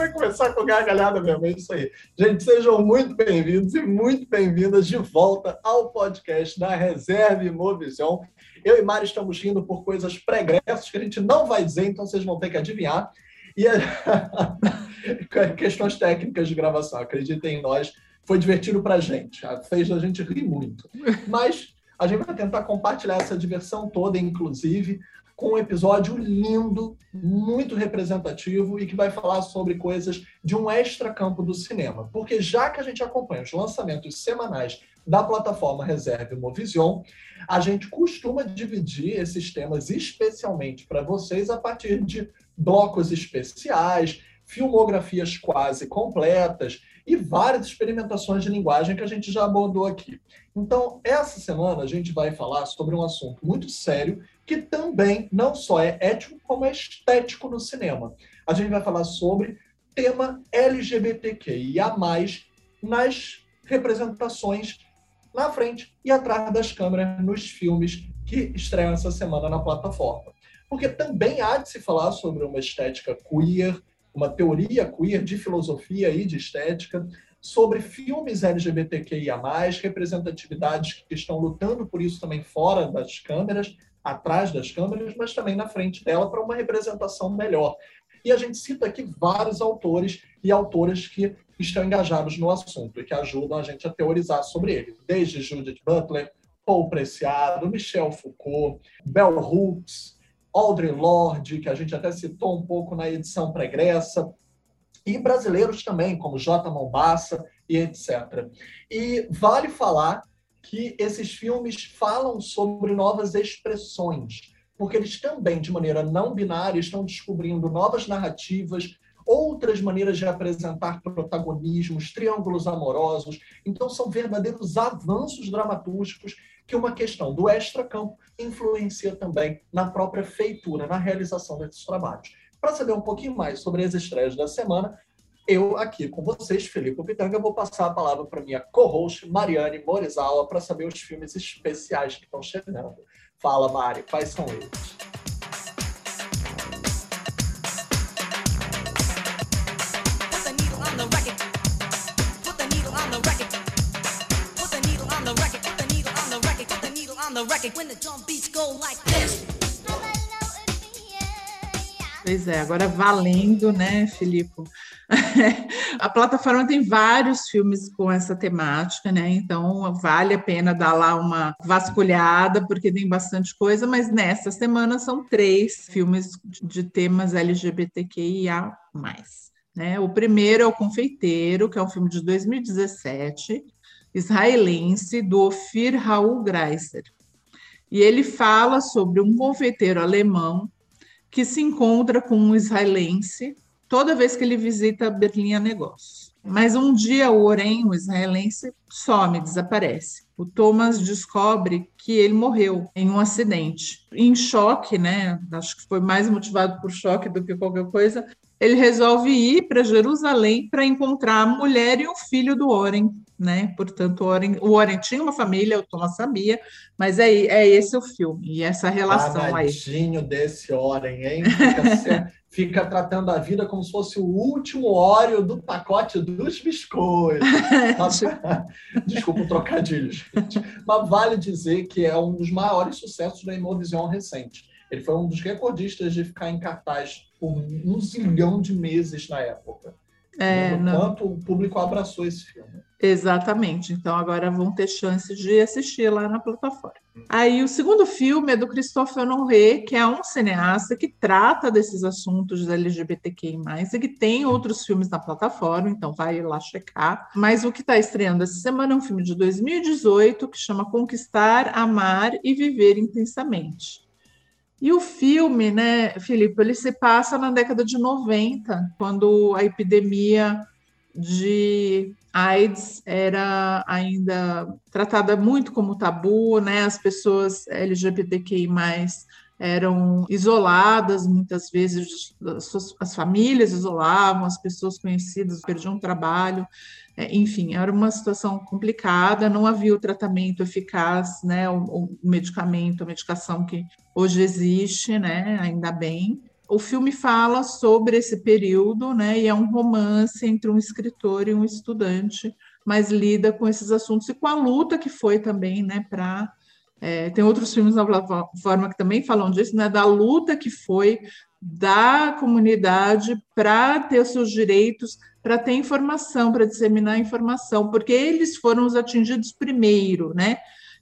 vai começar com gargalhada mesmo, é isso aí. Gente, sejam muito bem-vindos e muito bem-vindas de volta ao podcast da Reserva Imovision. Eu e Mari estamos rindo por coisas pregressas que a gente não vai dizer, então vocês vão ter que adivinhar. E a... questões técnicas de gravação, acreditem em nós, foi divertido para a gente, fez a gente rir muito. Mas a gente vai tentar compartilhar essa diversão toda, inclusive, com um episódio lindo, muito representativo e que vai falar sobre coisas de um extra-campo do cinema. Porque já que a gente acompanha os lançamentos semanais da plataforma Reserve Movision, a gente costuma dividir esses temas especialmente para vocês a partir de blocos especiais, filmografias quase completas e várias experimentações de linguagem que a gente já abordou aqui. Então, essa semana a gente vai falar sobre um assunto muito sério que também não só é ético, como é estético no cinema. A gente vai falar sobre tema LGBTQIA+, nas representações na frente e atrás das câmeras nos filmes que estreiam essa semana na plataforma. Porque também há de se falar sobre uma estética queer, uma teoria queer de filosofia e de estética, sobre filmes LGBTQIA+, representatividades que estão lutando por isso também fora das câmeras, atrás das câmeras, mas também na frente dela para uma representação melhor. E a gente cita aqui vários autores e autoras que estão engajados no assunto e que ajudam a gente a teorizar sobre ele, desde Judith Butler, Paul Preciado, Michel Foucault, Bell Hooks, Audre Lorde, que a gente até citou um pouco na edição pregressa, e brasileiros também, como J. Mombassa e etc. E vale falar que esses filmes falam sobre novas expressões, porque eles também, de maneira não binária, estão descobrindo novas narrativas, outras maneiras de apresentar protagonismos, triângulos amorosos. Então, são verdadeiros avanços dramatúrgicos que uma questão do extra-campo influencia também na própria feitura, na realização desses trabalhos. Para saber um pouquinho mais sobre as estreias da semana, eu aqui com vocês, Felipe Pitanga, vou passar a palavra para minha co-host, Mariane Morizawa, para saber os filmes especiais que estão chegando. Fala, Mari, quais são eles? Pois é, agora valendo, né, Filipe? A plataforma tem vários filmes com essa temática, né? Então vale a pena dar lá uma vasculhada, porque tem bastante coisa, mas nessa semana são três filmes de temas LGBTQIA. Né? O primeiro é O Confeiteiro, que é um filme de 2017, israelense, do Ofir Raul Greiser. E ele fala sobre um confeiteiro alemão que se encontra com um israelense toda vez que ele visita Berlim a negócios. Mas um dia o Oren, o israelense, some, desaparece. O Thomas descobre que ele morreu em um acidente. Em choque, né? Acho que foi mais motivado por choque do que qualquer coisa. Ele resolve ir para Jerusalém para encontrar a mulher e o filho do Oren, né? Portanto, o Oren, o Oren tinha uma família, o Thomas sabia, mas é, é esse o filme e essa relação Tadinho aí. desse Oren, hein? Fica fica tratando a vida como se fosse o último óleo do pacote dos biscoitos. Desculpa o trocadilho, gente. Mas vale dizer que é um dos maiores sucessos da Imovision recente. Ele foi um dos recordistas de ficar em cartaz por um zilhão de meses na época. É, quanto o público abraçou esse filme. Exatamente. Então agora vão ter chance de assistir lá na plataforma. Aí o segundo filme é do Christophe Honoré, que é um cineasta que trata desses assuntos LGBTQI+, e que tem outros filmes na plataforma, então vai lá checar. Mas o que está estreando essa semana é um filme de 2018 que chama Conquistar, Amar e Viver Intensamente. E o filme, né, Felipe, ele se passa na década de 90, quando a epidemia de AIDS era ainda tratada muito como tabu, né? As pessoas LGBTQI+, eram isoladas, muitas vezes as famílias isolavam, as pessoas conhecidas perdiam trabalho, é, enfim, era uma situação complicada, não havia o tratamento eficaz, né, o, o medicamento, a medicação que hoje existe, né, ainda bem. O filme fala sobre esse período, né, e é um romance entre um escritor e um estudante, mas lida com esses assuntos e com a luta que foi também, né, para é, tem outros filmes na plataforma que também falam disso, né, da luta que foi da comunidade para ter os seus direitos, para ter informação, para disseminar informação, porque eles foram os atingidos primeiro, né?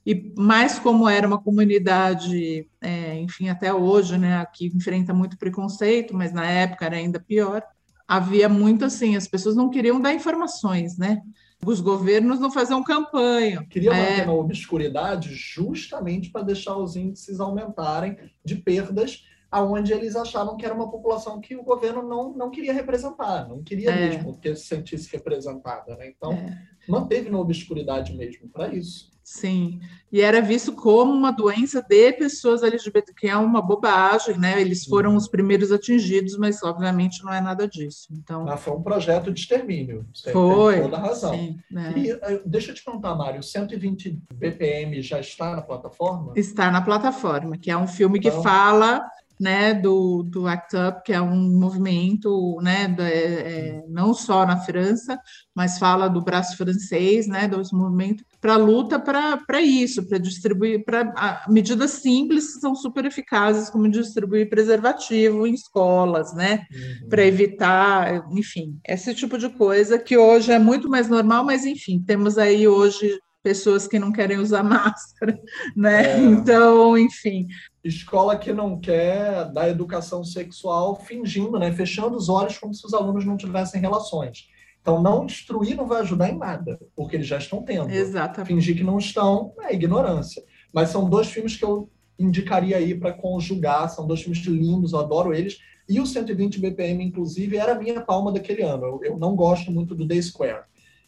E mais como era uma comunidade, é, enfim, até hoje, né, que enfrenta muito preconceito, mas na época era ainda pior, havia muito assim, as pessoas não queriam dar informações, né? Os governos não faziam campanha. Queria manter é... na obscuridade justamente para deixar os índices aumentarem de perdas aonde eles achavam que era uma população que o governo não, não queria representar, não queria é. mesmo que se sentisse representada. Né? Então, é. manteve na obscuridade mesmo para isso. Sim, e era visto como uma doença de pessoas LGBT, que é uma bobagem, né? Eles foram os primeiros atingidos, mas obviamente não é nada disso. Então, ah, foi um projeto de extermínio. Você foi. Tem toda a razão. Sim, né? E eh, deixa eu te contar, Mário, 120 BPM já está na plataforma? Está na plataforma, que é um filme então... que fala né, do, do ACT UP, que é um movimento, né, é, é, não só na França, mas fala do braço francês, né, do movimento para luta para isso, para distribuir, para medidas simples que são super eficazes, como distribuir preservativo em escolas, né, uhum. para evitar, enfim, esse tipo de coisa que hoje é muito mais normal, mas enfim, temos aí hoje pessoas que não querem usar máscara, né? É. Então, enfim. Escola que não quer dar educação sexual fingindo, né? Fechando os olhos como se os alunos não tivessem relações. Então, não instruir não vai ajudar em nada, porque eles já estão tendo. Exatamente. Fingir que não estão é ignorância. Mas são dois filmes que eu indicaria aí para conjugar, são dois filmes lindos, eu adoro eles. E o 120 BPM, inclusive, era a minha palma daquele ano. Eu, eu não gosto muito do The Square.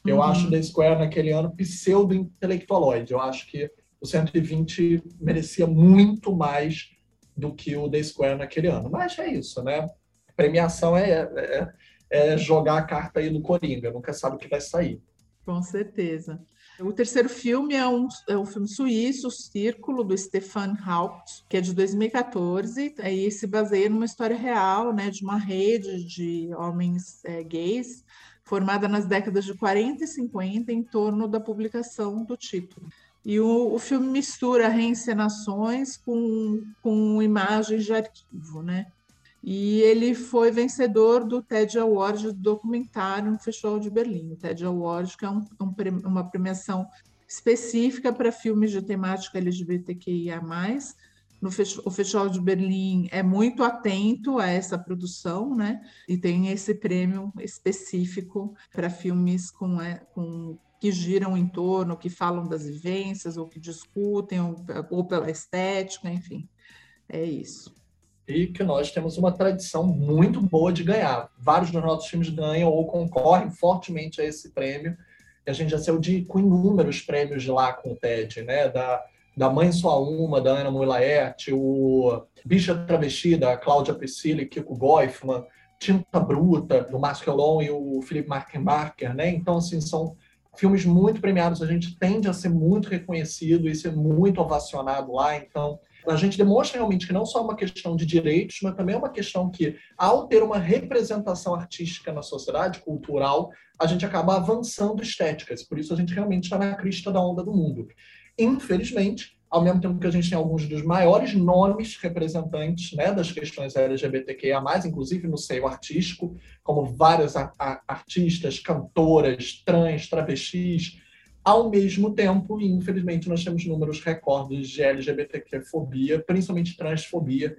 Eu uhum. acho The Square naquele ano pseudo-intelectualoide. Eu acho que o 120 merecia muito mais do que o The Square naquele ano. Mas é isso, né? Premiação é, é, é jogar a carta aí no Coringa, nunca sabe o que vai sair. Com certeza. O terceiro filme é um, é um filme suíço, O Círculo, do Stefan Haupt, que é de 2014, aí se baseia numa história real, né, de uma rede de homens é, gays formada nas décadas de 40 e 50 em torno da publicação do título. E o, o filme mistura reencenações com, com imagens de arquivo, né? E ele foi vencedor do TED Award do documentário no Festival de Berlim. O TED Award, que é um, um, uma premiação específica para filmes de temática LGBTQIA+, no o Festival de Berlim é muito atento a essa produção, né? E tem esse prêmio específico para filmes com, é, com que giram em torno, que falam das vivências, ou que discutem, ou, pela estética, enfim. É isso. E que nós temos uma tradição muito boa de ganhar. Vários dos nossos filmes ganham ou concorrem fortemente a esse prêmio. E a gente já saiu de, com inúmeros prêmios de lá com o TED, né? Da, da Mãe Só Uma, da Ana Mulaerte, o Bicha Travesti, da Cláudia Priscilla e Kiko Goifman, Tinta Bruta, do Márcio Quelon e o Felipe Markenbacher, né? Então, assim, são filmes muito premiados, a gente tende a ser muito reconhecido e ser muito ovacionado lá, então a gente demonstra realmente que não só é uma questão de direitos, mas também é uma questão que, ao ter uma representação artística na sociedade, cultural, a gente acaba avançando estéticas. Por isso a gente realmente está na crista da onda do mundo infelizmente, ao mesmo tempo que a gente tem alguns dos maiores nomes representantes né, das questões LGBTQIA+, inclusive no seio artístico, como várias artistas, cantoras, trans, travestis, ao mesmo tempo, infelizmente, nós temos números recordes de LGBTQ-fobia, principalmente transfobia,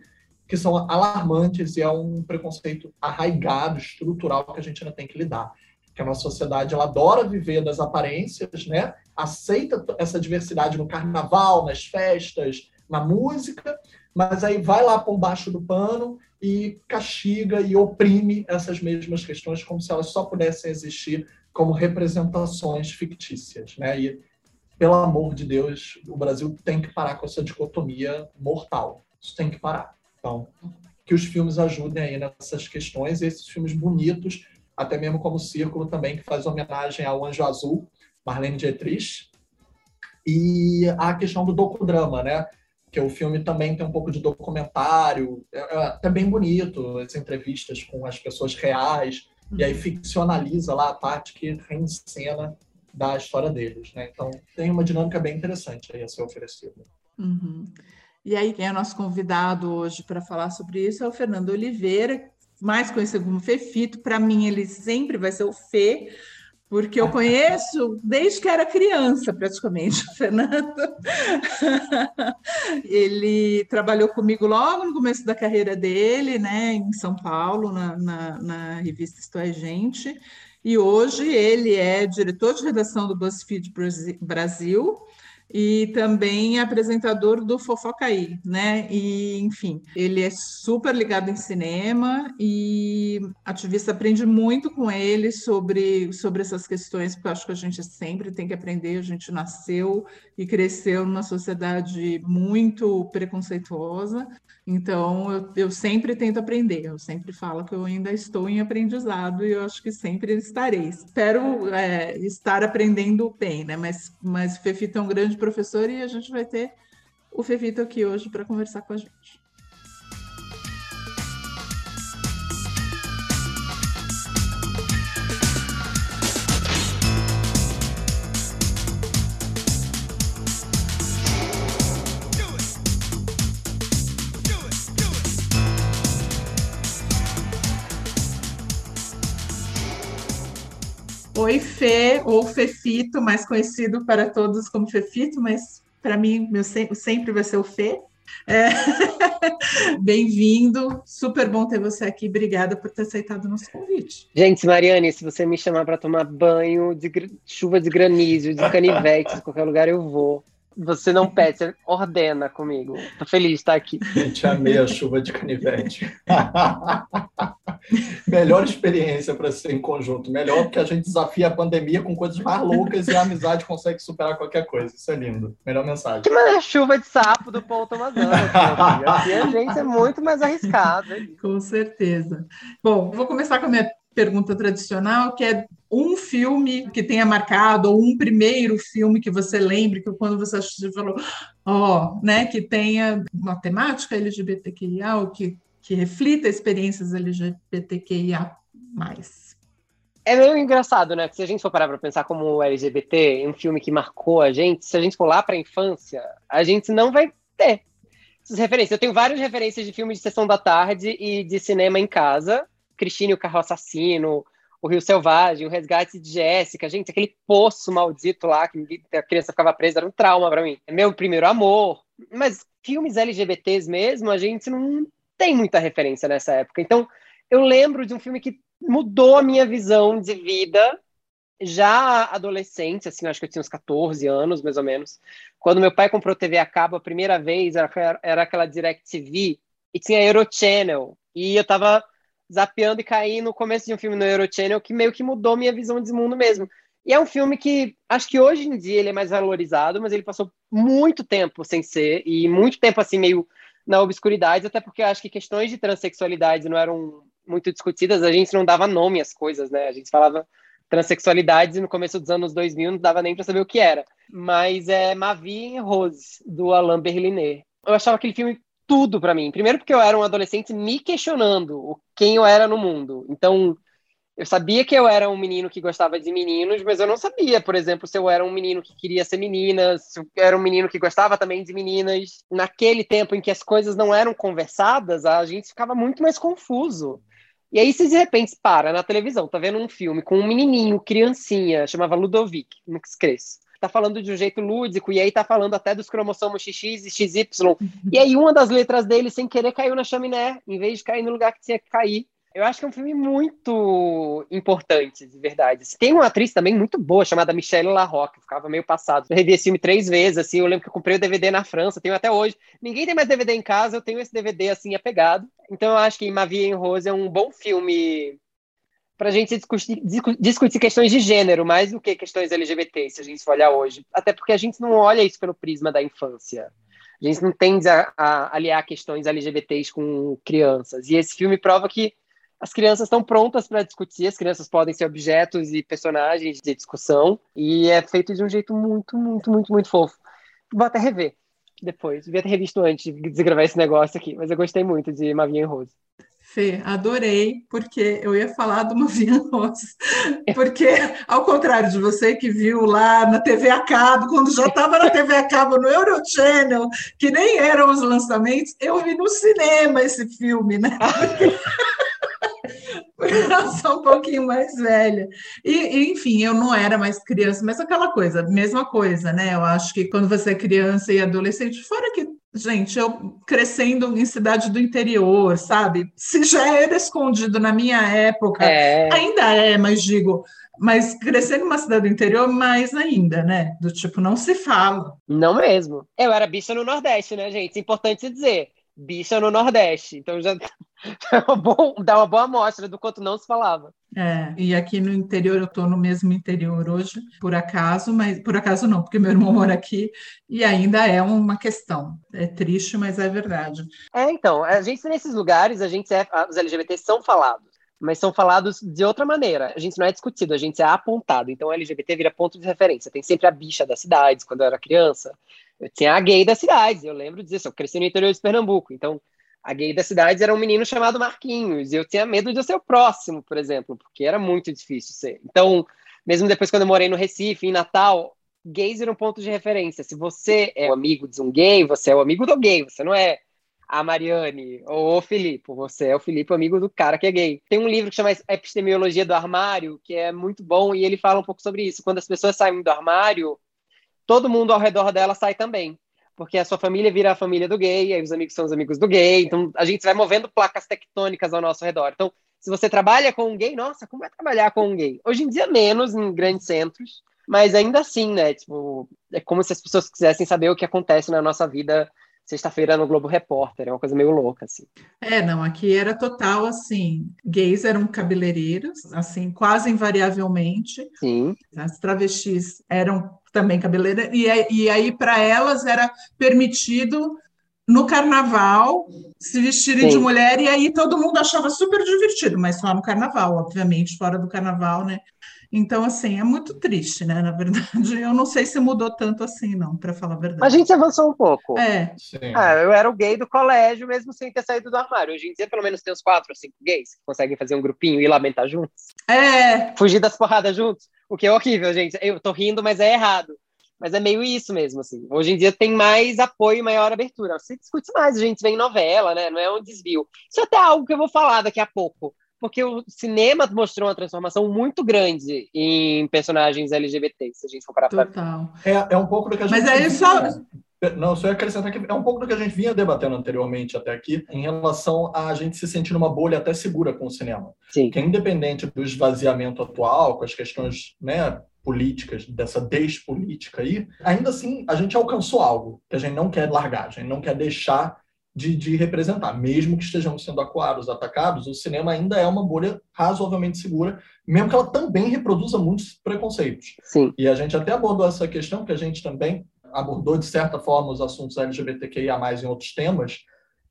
que são alarmantes e é um preconceito arraigado, estrutural, que a gente ainda tem que lidar que a nossa sociedade ela adora viver das aparências, né? Aceita essa diversidade no carnaval, nas festas, na música, mas aí vai lá por baixo do pano e castiga e oprime essas mesmas questões como se elas só pudessem existir como representações fictícias, né? E pelo amor de Deus, o Brasil tem que parar com essa dicotomia mortal. isso tem que parar. Então, que os filmes ajudem aí nessas questões, esses filmes bonitos, até mesmo como o Círculo também, que faz homenagem ao Anjo Azul, Marlene Dietrich, e a questão do docudrama, né? Que o filme também tem um pouco de documentário, é, é até bem bonito, as entrevistas com as pessoas reais, uhum. e aí uhum. ficcionaliza lá a parte que reencena da história deles, né? Então tem uma dinâmica bem interessante aí a ser oferecida. Uhum. E aí quem é nosso convidado hoje para falar sobre isso é o Fernando Oliveira, mais conhecido como Fefito. Para mim ele sempre vai ser o Fê, porque eu conheço desde que era criança, praticamente, o Fernando. ele trabalhou comigo logo no começo da carreira dele, né, em São Paulo, na, na, na revista Isto é Gente, e hoje ele é diretor de redação do BuzzFeed Brasil e também apresentador do Fofocaí, né? E, enfim, ele é super ligado em cinema e ativista aprende muito com ele sobre, sobre essas questões, porque eu acho que a gente sempre tem que aprender, a gente nasceu e cresceu numa sociedade muito preconceituosa, então eu, eu sempre tento aprender, eu sempre falo que eu ainda estou em aprendizado e eu acho que sempre estarei. Espero é, estar aprendendo bem, né? Mas, mas o Fefito é um grande professor e a gente vai ter o Fefito aqui hoje para conversar com a gente. Oi, Fê, ou Fefito, mais conhecido para todos como Fefito, mas para mim meu sempre vai ser o Fê. É... Bem-vindo, super bom ter você aqui. Obrigada por ter aceitado o nosso convite. Gente, Mariane, se você me chamar para tomar banho de chuva de granizo, de canivete, de qualquer lugar eu vou. Você não pede, você ordena comigo. Tô feliz de estar aqui. Gente, amei a chuva de canivete. Melhor experiência para ser em conjunto. Melhor porque a gente desafia a pandemia com coisas mais loucas e a amizade consegue superar qualquer coisa. Isso é lindo. Melhor mensagem. Que mais a chuva de sapo do Paul Thomas Aqui a gente é muito mais arriscado. Com certeza. Bom, vou começar com a minha pergunta tradicional, que é um filme que tenha marcado, ou um primeiro filme que você lembre, que quando você falou, ó, oh, né, que tenha uma temática LGBTQIA, ou que que reflita experiências LGBTQIA+. É meio engraçado, né? Se a gente for parar para pensar como LGBT, um filme que marcou a gente, se a gente for lá para a infância, a gente não vai ter essas referências. Eu tenho várias referências de filmes de sessão da tarde e de cinema em casa. Cristine, o Carro Assassino, O Rio Selvagem, O Resgate de Jéssica. Gente, aquele poço maldito lá que a criança ficava presa era um trauma para mim. É meu primeiro amor. Mas filmes LGBTs mesmo, a gente não tem muita referência nessa época. Então, eu lembro de um filme que mudou a minha visão de vida já adolescente, assim, acho que eu tinha uns 14 anos, mais ou menos. Quando meu pai comprou TV a cabo a primeira vez, era, era aquela DirecTV, e tinha Eurochannel. E eu tava zapeando e caí no começo de um filme no Eurochannel que meio que mudou minha visão de mundo mesmo. E é um filme que acho que hoje em dia ele é mais valorizado, mas ele passou muito tempo sem ser, e muito tempo assim, meio na obscuridade, até porque acho que questões de transexualidade não eram muito discutidas, a gente não dava nome às coisas, né? A gente falava transexualidade no começo dos anos 2000 não dava nem para saber o que era. Mas é Mavi Rose, do Alain Berliner. Eu achava aquele filme tudo para mim. Primeiro porque eu era um adolescente me questionando quem eu era no mundo. Então, eu sabia que eu era um menino que gostava de meninos, mas eu não sabia, por exemplo, se eu era um menino que queria ser menina, se eu era um menino que gostava também de meninas. Naquele tempo em que as coisas não eram conversadas, a gente ficava muito mais confuso. E aí, se de repente para na televisão, tá vendo um filme com um menininho, criancinha, chamava Ludovic, nunca esqueço. Tá falando de um jeito lúdico, e aí tá falando até dos cromossomos XX e XY. E aí, uma das letras dele, sem querer, caiu na chaminé, em vez de cair no lugar que tinha que cair. Eu acho que é um filme muito importante, de verdade. Tem uma atriz também muito boa, chamada Michelle Larocque, ficava meio passado. Eu revi esse filme três vezes, assim, eu lembro que eu comprei o DVD na França, tenho até hoje. Ninguém tem mais DVD em casa, eu tenho esse DVD, assim, apegado. Então eu acho que Ma Vie en Rose é um bom filme para a gente discutir, discutir questões de gênero, mais do que questões LGBT, se a gente for olhar hoje. Até porque a gente não olha isso pelo prisma da infância. A gente não tende a, a aliar questões LGBTs com crianças. E esse filme prova que as crianças estão prontas para discutir, as crianças podem ser objetos e personagens de discussão, e é feito de um jeito muito, muito, muito, muito fofo. Vou até rever depois, devia ter revisto antes de gravar esse negócio aqui, mas eu gostei muito de Mavinha Rose. Fê, adorei, porque eu ia falar do Mavinha Rose, porque ao contrário de você que viu lá na TV a cabo, quando já estava na TV a cabo, no Eurochannel, que nem eram os lançamentos, eu vi no cinema esse filme, né? Porque... eu sou um pouquinho mais velha. E, enfim, eu não era mais criança, mas aquela coisa, mesma coisa, né? Eu acho que quando você é criança e adolescente, fora que, gente, eu crescendo em cidade do interior, sabe? Se já era escondido na minha época, é. ainda é, mas digo, mas crescendo numa cidade do interior, mais ainda, né? Do tipo, não se fala. Não mesmo. Eu era bicha no Nordeste, né, gente? Importante dizer bicha no Nordeste. Então já dá uma boa amostra do quanto não se falava. É, e aqui no interior, eu estou no mesmo interior hoje, por acaso, mas por acaso não, porque meu irmão mora aqui e ainda é uma questão. É triste, mas é verdade. É, então, a gente nesses lugares, a gente é, os LGBTs são falados mas são falados de outra maneira. A gente não é discutido, a gente é apontado. Então, o LGBT vira ponto de referência. Tem sempre a bicha das cidades, quando eu era criança. Eu tinha a gay das cidades, eu lembro disso. Eu cresci no interior de Pernambuco. Então, a gay das cidades era um menino chamado Marquinhos. E eu tinha medo de eu ser o próximo, por exemplo, porque era muito difícil ser. Então, mesmo depois, quando eu morei no Recife, em Natal, gays eram um ponto de referência. Se você é o amigo de um gay, você é o amigo do gay. Você não é a Mariane ou o Filipe, você é o Filipe, amigo do cara que é gay. Tem um livro que chama Epistemologia do Armário, que é muito bom, e ele fala um pouco sobre isso. Quando as pessoas saem do armário, todo mundo ao redor dela sai também. Porque a sua família vira a família do gay, aí os amigos são os amigos do gay, então a gente vai movendo placas tectônicas ao nosso redor. Então, se você trabalha com um gay, nossa, como é trabalhar com um gay? Hoje em dia, menos em grandes centros, mas ainda assim, né? Tipo, é como se as pessoas quisessem saber o que acontece na nossa vida sexta-feira no Globo Repórter, é uma coisa meio louca, assim. É, não, aqui era total, assim, gays eram cabeleireiros, assim, quase invariavelmente. Sim. As travestis eram também cabeleireiras, e, e aí para elas era permitido no carnaval se vestirem Sim. de mulher, e aí todo mundo achava super divertido, mas só no carnaval, obviamente, fora do carnaval, né? Então, assim, é muito triste, né? Na verdade, eu não sei se mudou tanto assim, não, para falar a verdade. A gente avançou um pouco. É. Ah, eu era o gay do colégio, mesmo sem ter saído do armário. Hoje em dia, pelo menos, tem uns quatro ou cinco gays que conseguem fazer um grupinho e lamentar juntos. É. Fugir das porradas juntos. O que é horrível, gente. Eu tô rindo, mas é errado. Mas é meio isso mesmo, assim. Hoje em dia tem mais apoio e maior abertura. Se discute mais, a gente vê em novela, né? Não é um desvio. Isso é até algo que eu vou falar daqui a pouco porque o cinema mostrou uma transformação muito grande em personagens LGBT, se a gente for parar Total. É, é um pouco do que a gente... Mas aí só... Não, só ia acrescentar que é um pouco do que a gente vinha debatendo anteriormente até aqui, em relação a gente se sentir numa bolha até segura com o cinema. Sim. Que independente do esvaziamento atual, com as questões né, políticas, dessa despolítica aí, ainda assim a gente alcançou algo que a gente não quer largar, a gente não quer deixar de, de, representar. Mesmo que estejamos sendo acuados, atacados, o cinema ainda é uma bolha razoavelmente segura, mesmo que ela também reproduza muitos preconceitos. Sim. E a gente até abordou essa questão, que a gente também abordou, de certa forma, os assuntos LGBTQIA+, em outros temas,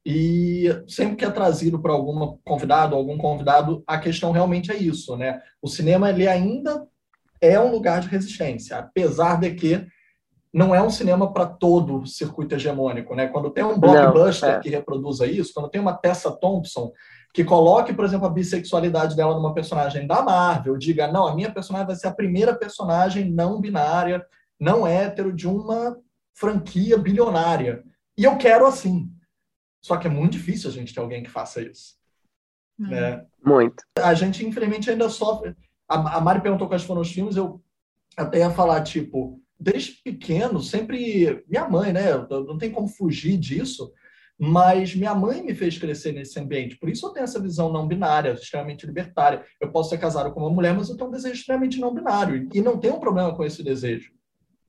e sempre que é trazido para algum convidado, algum convidado, a questão realmente é isso, né? O cinema, ele ainda é um lugar de resistência, apesar de que não é um cinema para todo o circuito hegemônico, né? Quando tem um blockbuster não, é. que reproduza isso, quando tem uma Tessa Thompson que coloque, por exemplo, a bissexualidade dela numa personagem da Marvel, diga, não, a minha personagem vai ser a primeira personagem não binária, não hétero de uma franquia bilionária. E eu quero assim. Só que é muito difícil a gente ter alguém que faça isso. Hum. Né? Muito. A gente, infelizmente, ainda sofre. A, a Mari perguntou quais foram os filmes, eu até ia falar, tipo, desde pequeno, sempre. Minha mãe, né? Não tem como fugir disso, mas minha mãe me fez crescer nesse ambiente. Por isso eu tenho essa visão não binária, extremamente libertária. Eu posso ser casado com uma mulher, mas eu tenho um desejo extremamente não binário. E não tenho um problema com esse desejo.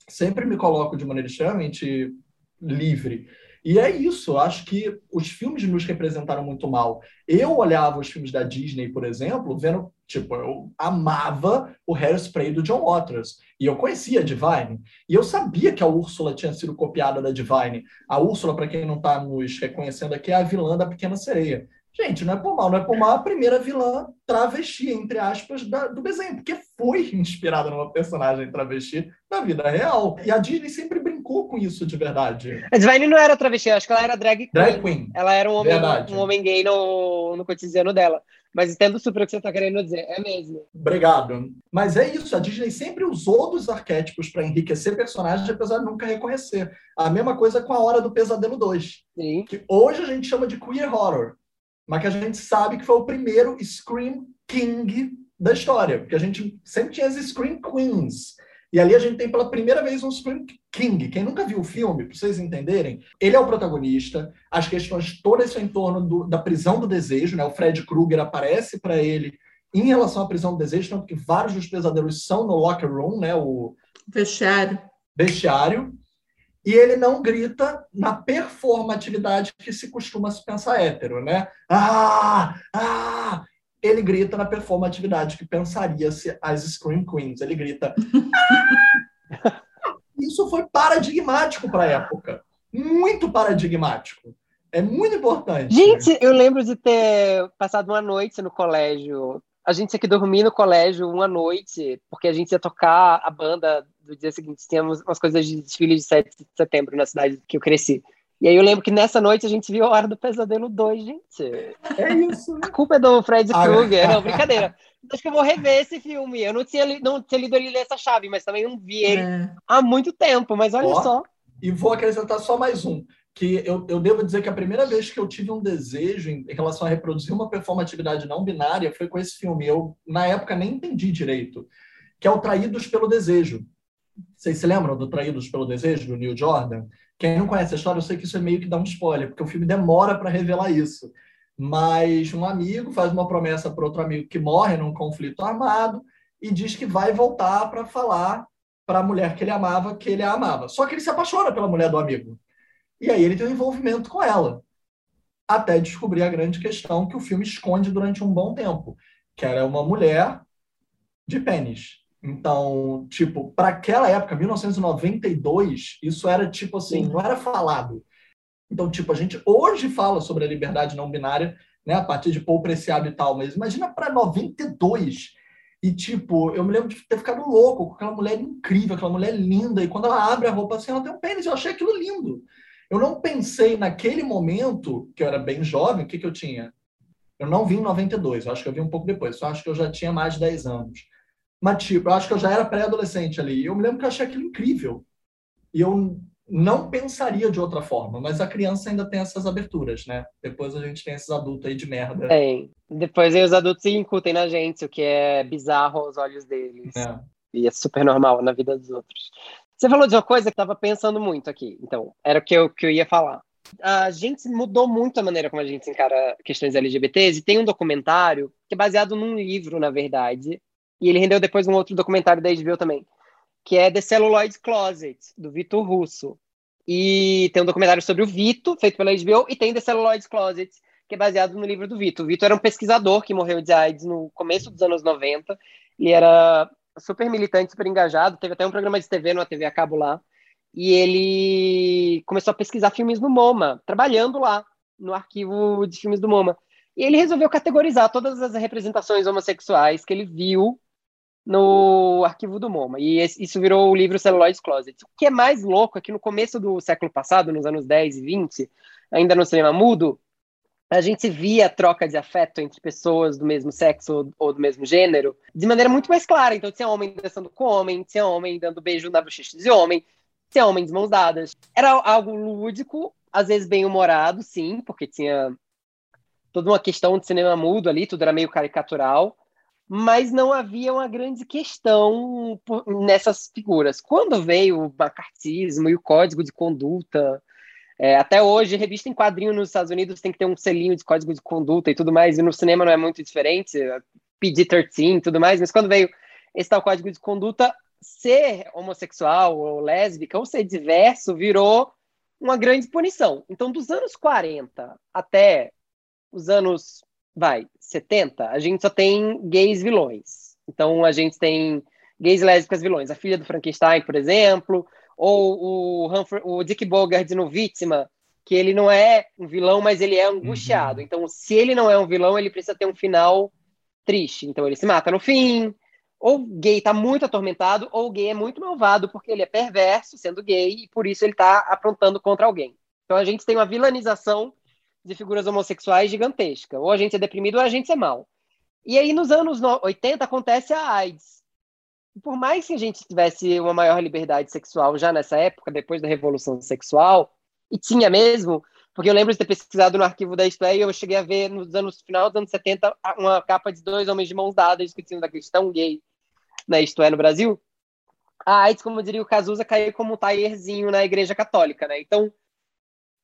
Sempre me coloco de maneira extremamente livre. E é isso, acho que os filmes nos representaram muito mal. Eu olhava os filmes da Disney, por exemplo, vendo, tipo, eu amava o Hairspray do John Waters, e eu conhecia a Divine, e eu sabia que a Úrsula tinha sido copiada da Divine. A Úrsula, para quem não está nos reconhecendo aqui, é a vilã da Pequena Sereia. Gente, não é por mal, não é por mal a primeira vilã travesti, entre aspas, da, do desenho, porque foi inspirada numa personagem travesti da vida real. E a Disney sempre brincou com isso de verdade. A Divine não era travesti, acho que ela era drag queen. Drag queen. Ela era um homem, um homem gay no, no cotidiano dela. Mas entendo super o que você está querendo dizer, é mesmo. Obrigado. Mas é isso, a Disney sempre usou dos arquétipos para enriquecer personagens, apesar de nunca reconhecer. A mesma coisa com a Hora do Pesadelo 2. Sim. Que hoje a gente chama de queer horror mas que a gente sabe que foi o primeiro Scream King da história, porque a gente sempre tinha as Scream Queens. E ali a gente tem pela primeira vez um Scream King. Quem nunca viu o filme, para vocês entenderem, ele é o protagonista, as questões todas são em torno do, da prisão do desejo, né? O Fred Krueger aparece para ele em relação à prisão do desejo, tanto que vários dos pesadelos são no locker room, né? O vestiário. Vestiário e ele não grita na performatividade que se costuma se pensar hétero, né? Ah! Ah! Ele grita na performatividade que pensaria-se as Scream Queens. Ele grita. Isso foi paradigmático para a época. Muito paradigmático. É muito importante. Gente, eu lembro de ter passado uma noite no colégio. A gente tinha que dormir no colégio uma noite, porque a gente ia tocar a banda do dia seguinte. Tínhamos umas coisas de desfile de 7 de setembro na cidade que eu cresci. E aí eu lembro que nessa noite a gente viu a Hora do Pesadelo 2, gente. É isso. A culpa é do Fred ah, Krueger. Não, brincadeira. Acho que eu vou rever esse filme. Eu não tinha, li, não tinha lido ele essa chave, mas também não vi ele é. há muito tempo. Mas olha Ó, só. E vou acrescentar só mais um. Que eu, eu devo dizer que a primeira vez que eu tive um desejo em, em relação a reproduzir uma performatividade não binária foi com esse filme. Eu, na época, nem entendi direito. Que é o Traídos pelo Desejo vocês se lembram do Traídos pelo Desejo, do Neil Jordan? Quem não conhece a história, eu sei que isso é meio que dá um spoiler, porque o filme demora para revelar isso. Mas um amigo faz uma promessa para outro amigo que morre num conflito armado e diz que vai voltar para falar para a mulher que ele amava que ele a amava. Só que ele se apaixona pela mulher do amigo. E aí ele tem um envolvimento com ela. Até descobrir a grande questão que o filme esconde durante um bom tempo, que era uma mulher de pênis. Então, tipo, para aquela época, 1992, isso era tipo assim, Sim. não era falado. Então, tipo, a gente hoje fala sobre a liberdade não binária, né, a partir de Paul Preciado e tal, mas imagina para 92. E, tipo, eu me lembro de ter ficado louco com aquela mulher incrível, aquela mulher linda, e quando ela abre a roupa assim, ela tem um pênis, eu achei aquilo lindo. Eu não pensei naquele momento, que eu era bem jovem, o que, que eu tinha? Eu não vi em 92, eu acho que eu vi um pouco depois, eu acho que eu já tinha mais de 10 anos. Mas, tipo, eu acho que eu já era pré-adolescente ali. Eu me lembro que eu achei aquilo incrível. E eu não pensaria de outra forma, mas a criança ainda tem essas aberturas, né? Depois a gente tem esses adultos aí de merda. Tem. Depois aí os adultos incutem na gente, o que é bizarro aos olhos deles. É. E é super normal na vida dos outros. Você falou de uma coisa que eu estava pensando muito aqui, então, era o que eu, que eu ia falar. A gente mudou muito a maneira como a gente encara questões LGBTs, e tem um documentário que é baseado num livro, na verdade, e ele rendeu depois um outro documentário da HBO também, que é The Celluloid Closet, do Vitor Russo. E tem um documentário sobre o Vito, feito pela HBO, e tem The Celluloid Closet, que é baseado no livro do Vito. O Vito era um pesquisador que morreu de AIDS no começo dos anos 90. Ele era super militante, super engajado. Teve até um programa de TV na TV a cabo lá. E ele começou a pesquisar filmes no MoMA, trabalhando lá no arquivo de filmes do MoMA. E ele resolveu categorizar todas as representações homossexuais que ele viu no arquivo do MoMA. E isso virou o livro Celluloid Closet. O que é mais louco é que no começo do século passado, nos anos 10 e 20, ainda no cinema mudo, a gente via a troca de afeto entre pessoas do mesmo sexo ou do mesmo gênero de maneira muito mais clara. Então, tinha homem dançando com homem, tinha homem dando beijo na bochecha de homem, tinha homem de mãos dadas. Era algo lúdico, às vezes bem humorado, sim, porque tinha toda uma questão de cinema mudo ali, tudo era meio caricatural, mas não havia uma grande questão nessas figuras. Quando veio o macartismo e o código de conduta, é, até hoje, revista em quadrinho nos Estados Unidos tem que ter um selinho de código de conduta e tudo mais, e no cinema não é muito diferente, PG-13 e tudo mais, mas quando veio esse tal código de conduta, ser homossexual ou lésbica ou ser diverso virou uma grande punição. Então, dos anos 40 até os anos, vai, 70, a gente só tem gays vilões. Então, a gente tem gays lésbicas vilões. A filha do Frankenstein, por exemplo, ou o, Humphrey, o Dick Bogart no Vítima, que ele não é um vilão, mas ele é angustiado. Uhum. Então, se ele não é um vilão, ele precisa ter um final triste. Então, ele se mata no fim. Ou o gay está muito atormentado, ou gay é muito malvado porque ele é perverso, sendo gay, e por isso ele está aprontando contra alguém. Então, a gente tem uma vilanização de figuras homossexuais gigantesca. Ou a gente é deprimido ou a gente é mal. E aí, nos anos 80, acontece a AIDS por mais que a gente tivesse uma maior liberdade sexual já nessa época, depois da Revolução Sexual, e tinha mesmo, porque eu lembro de ter pesquisado no arquivo da Isto e eu cheguei a ver nos anos final dos anos 70 uma capa de dois homens de mãos dadas discutindo da questão gay na Isto é no Brasil. A AIDS, como diria o Cazuza, caiu como um taierzinho na Igreja Católica, né? Então,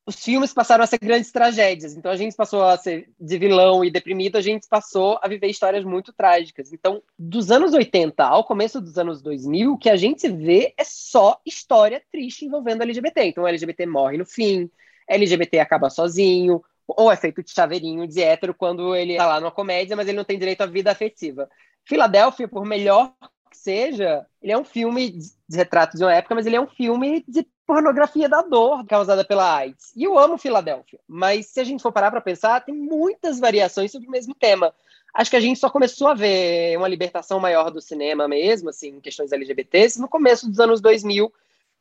os filmes passaram a ser grandes tragédias. Então a gente passou a ser de vilão e deprimido, a gente passou a viver histórias muito trágicas. Então, dos anos 80 ao começo dos anos 2000, o que a gente vê é só história triste envolvendo LGBT. Então, LGBT morre no fim, LGBT acaba sozinho, ou é feito de chaveirinho de hétero quando ele tá lá numa comédia, mas ele não tem direito à vida afetiva. Filadélfia, por melhor que seja, ele é um filme de retrato de uma época, mas ele é um filme de pornografia da dor causada pela AIDS. E eu amo Filadélfia, mas se a gente for parar para pensar, tem muitas variações sobre o mesmo tema. Acho que a gente só começou a ver uma libertação maior do cinema mesmo, assim, em questões LGBTs, no começo dos anos 2000,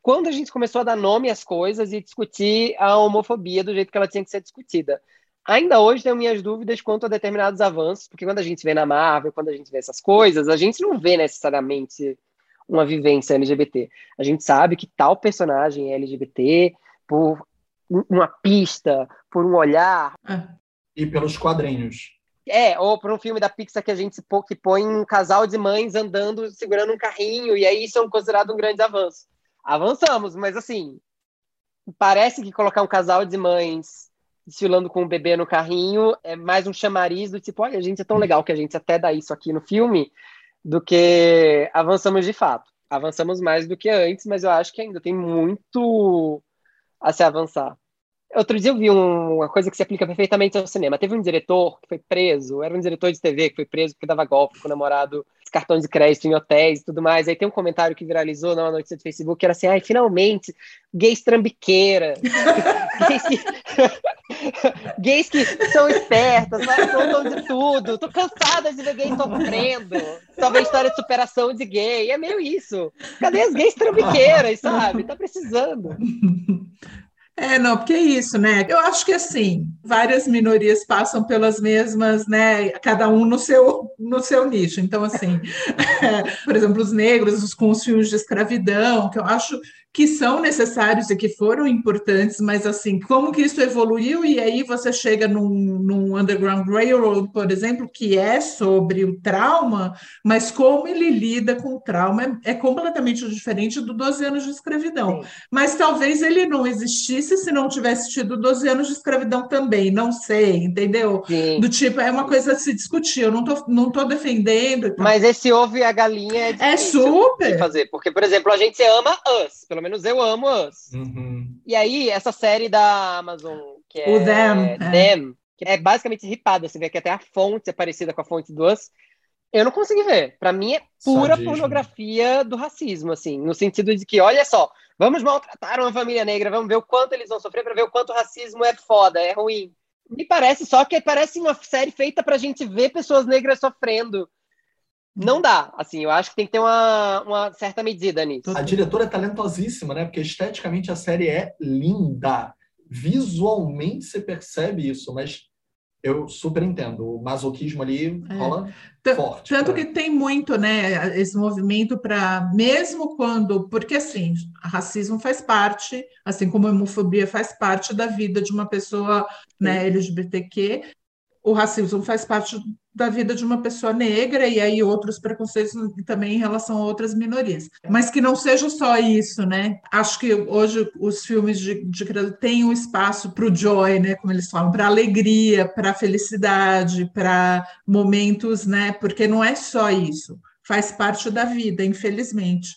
quando a gente começou a dar nome às coisas e discutir a homofobia do jeito que ela tinha que ser discutida. Ainda hoje tenho minhas dúvidas quanto a determinados avanços, porque quando a gente vê na Marvel, quando a gente vê essas coisas, a gente não vê necessariamente uma vivência LGBT. A gente sabe que tal personagem é LGBT por uma pista, por um olhar. É. E pelos quadrinhos. É, ou por um filme da Pixar que a gente que põe um casal de mães andando, segurando um carrinho, e aí isso é considerado um grande avanço. Avançamos, mas assim, parece que colocar um casal de mães desfilando com um bebê no carrinho é mais um chamariz do tipo, olha, a gente é tão legal que a gente até dá isso aqui no filme, do que avançamos de fato. Avançamos mais do que antes, mas eu acho que ainda tem muito a se avançar. Outro dia eu vi um, uma coisa que se aplica perfeitamente ao cinema. Teve um diretor que foi preso, era um diretor de TV que foi preso porque dava golpe com o namorado, cartões de crédito em hotéis e tudo mais. Aí tem um comentário que viralizou numa notícia do Facebook que era assim: ai, finalmente, gays trambiqueira. gays, que... gays que são espertas, contam de tudo. Tô cansada de ver gays sofrendo. Só ver história de superação de gay. É meio isso. Cadê as gays trambiqueiras, sabe? Tá precisando. É, não, porque é isso, né? Eu acho que assim, várias minorias passam pelas mesmas, né? Cada um no seu, no seu nicho. Então, assim, por exemplo, os negros com os de escravidão, que eu acho que são necessários e que foram importantes, mas assim, como que isso evoluiu e aí você chega num, num Underground Railroad, por exemplo, que é sobre o trauma, mas como ele lida com o trauma é, é completamente diferente do 12 anos de escravidão. Sim. Mas talvez ele não existisse se não tivesse tido 12 anos de escravidão também, não sei, entendeu? Sim. Do tipo, é uma coisa a se discutir, eu não tô, não tô defendendo. Mas esse ovo e a galinha é, é super. de fazer, porque, por exemplo, a gente ama Us, pelo menos eu amo Us. Uhum. E aí, essa série da Amazon, que é o Them, é. Them que é basicamente ripada, você vê que até a fonte é parecida com a fonte do Us, eu não consegui ver. Para mim é pura Sadismo. pornografia do racismo, assim, no sentido de que, olha só, vamos maltratar uma família negra, vamos ver o quanto eles vão sofrer para ver o quanto o racismo é foda, é ruim. Me parece só que parece uma série feita pra gente ver pessoas negras sofrendo não dá. Assim, eu acho que tem que ter uma, uma certa medida nisso. A diretora é talentosíssima, né? Porque esteticamente a série é linda. Visualmente você percebe isso, mas eu super entendo. O masoquismo ali é. rola forte. Tanto pra... que tem muito, né, esse movimento para, mesmo quando, porque assim, racismo faz parte, assim como a homofobia faz parte da vida de uma pessoa né, LGBTQ, o racismo faz parte da vida de uma pessoa negra e aí outros preconceitos também em relação a outras minorias. Mas que não seja só isso, né? Acho que hoje os filmes de, de têm um espaço para o joy, né? Como eles falam, para alegria, para felicidade, para momentos, né? Porque não é só isso, faz parte da vida, infelizmente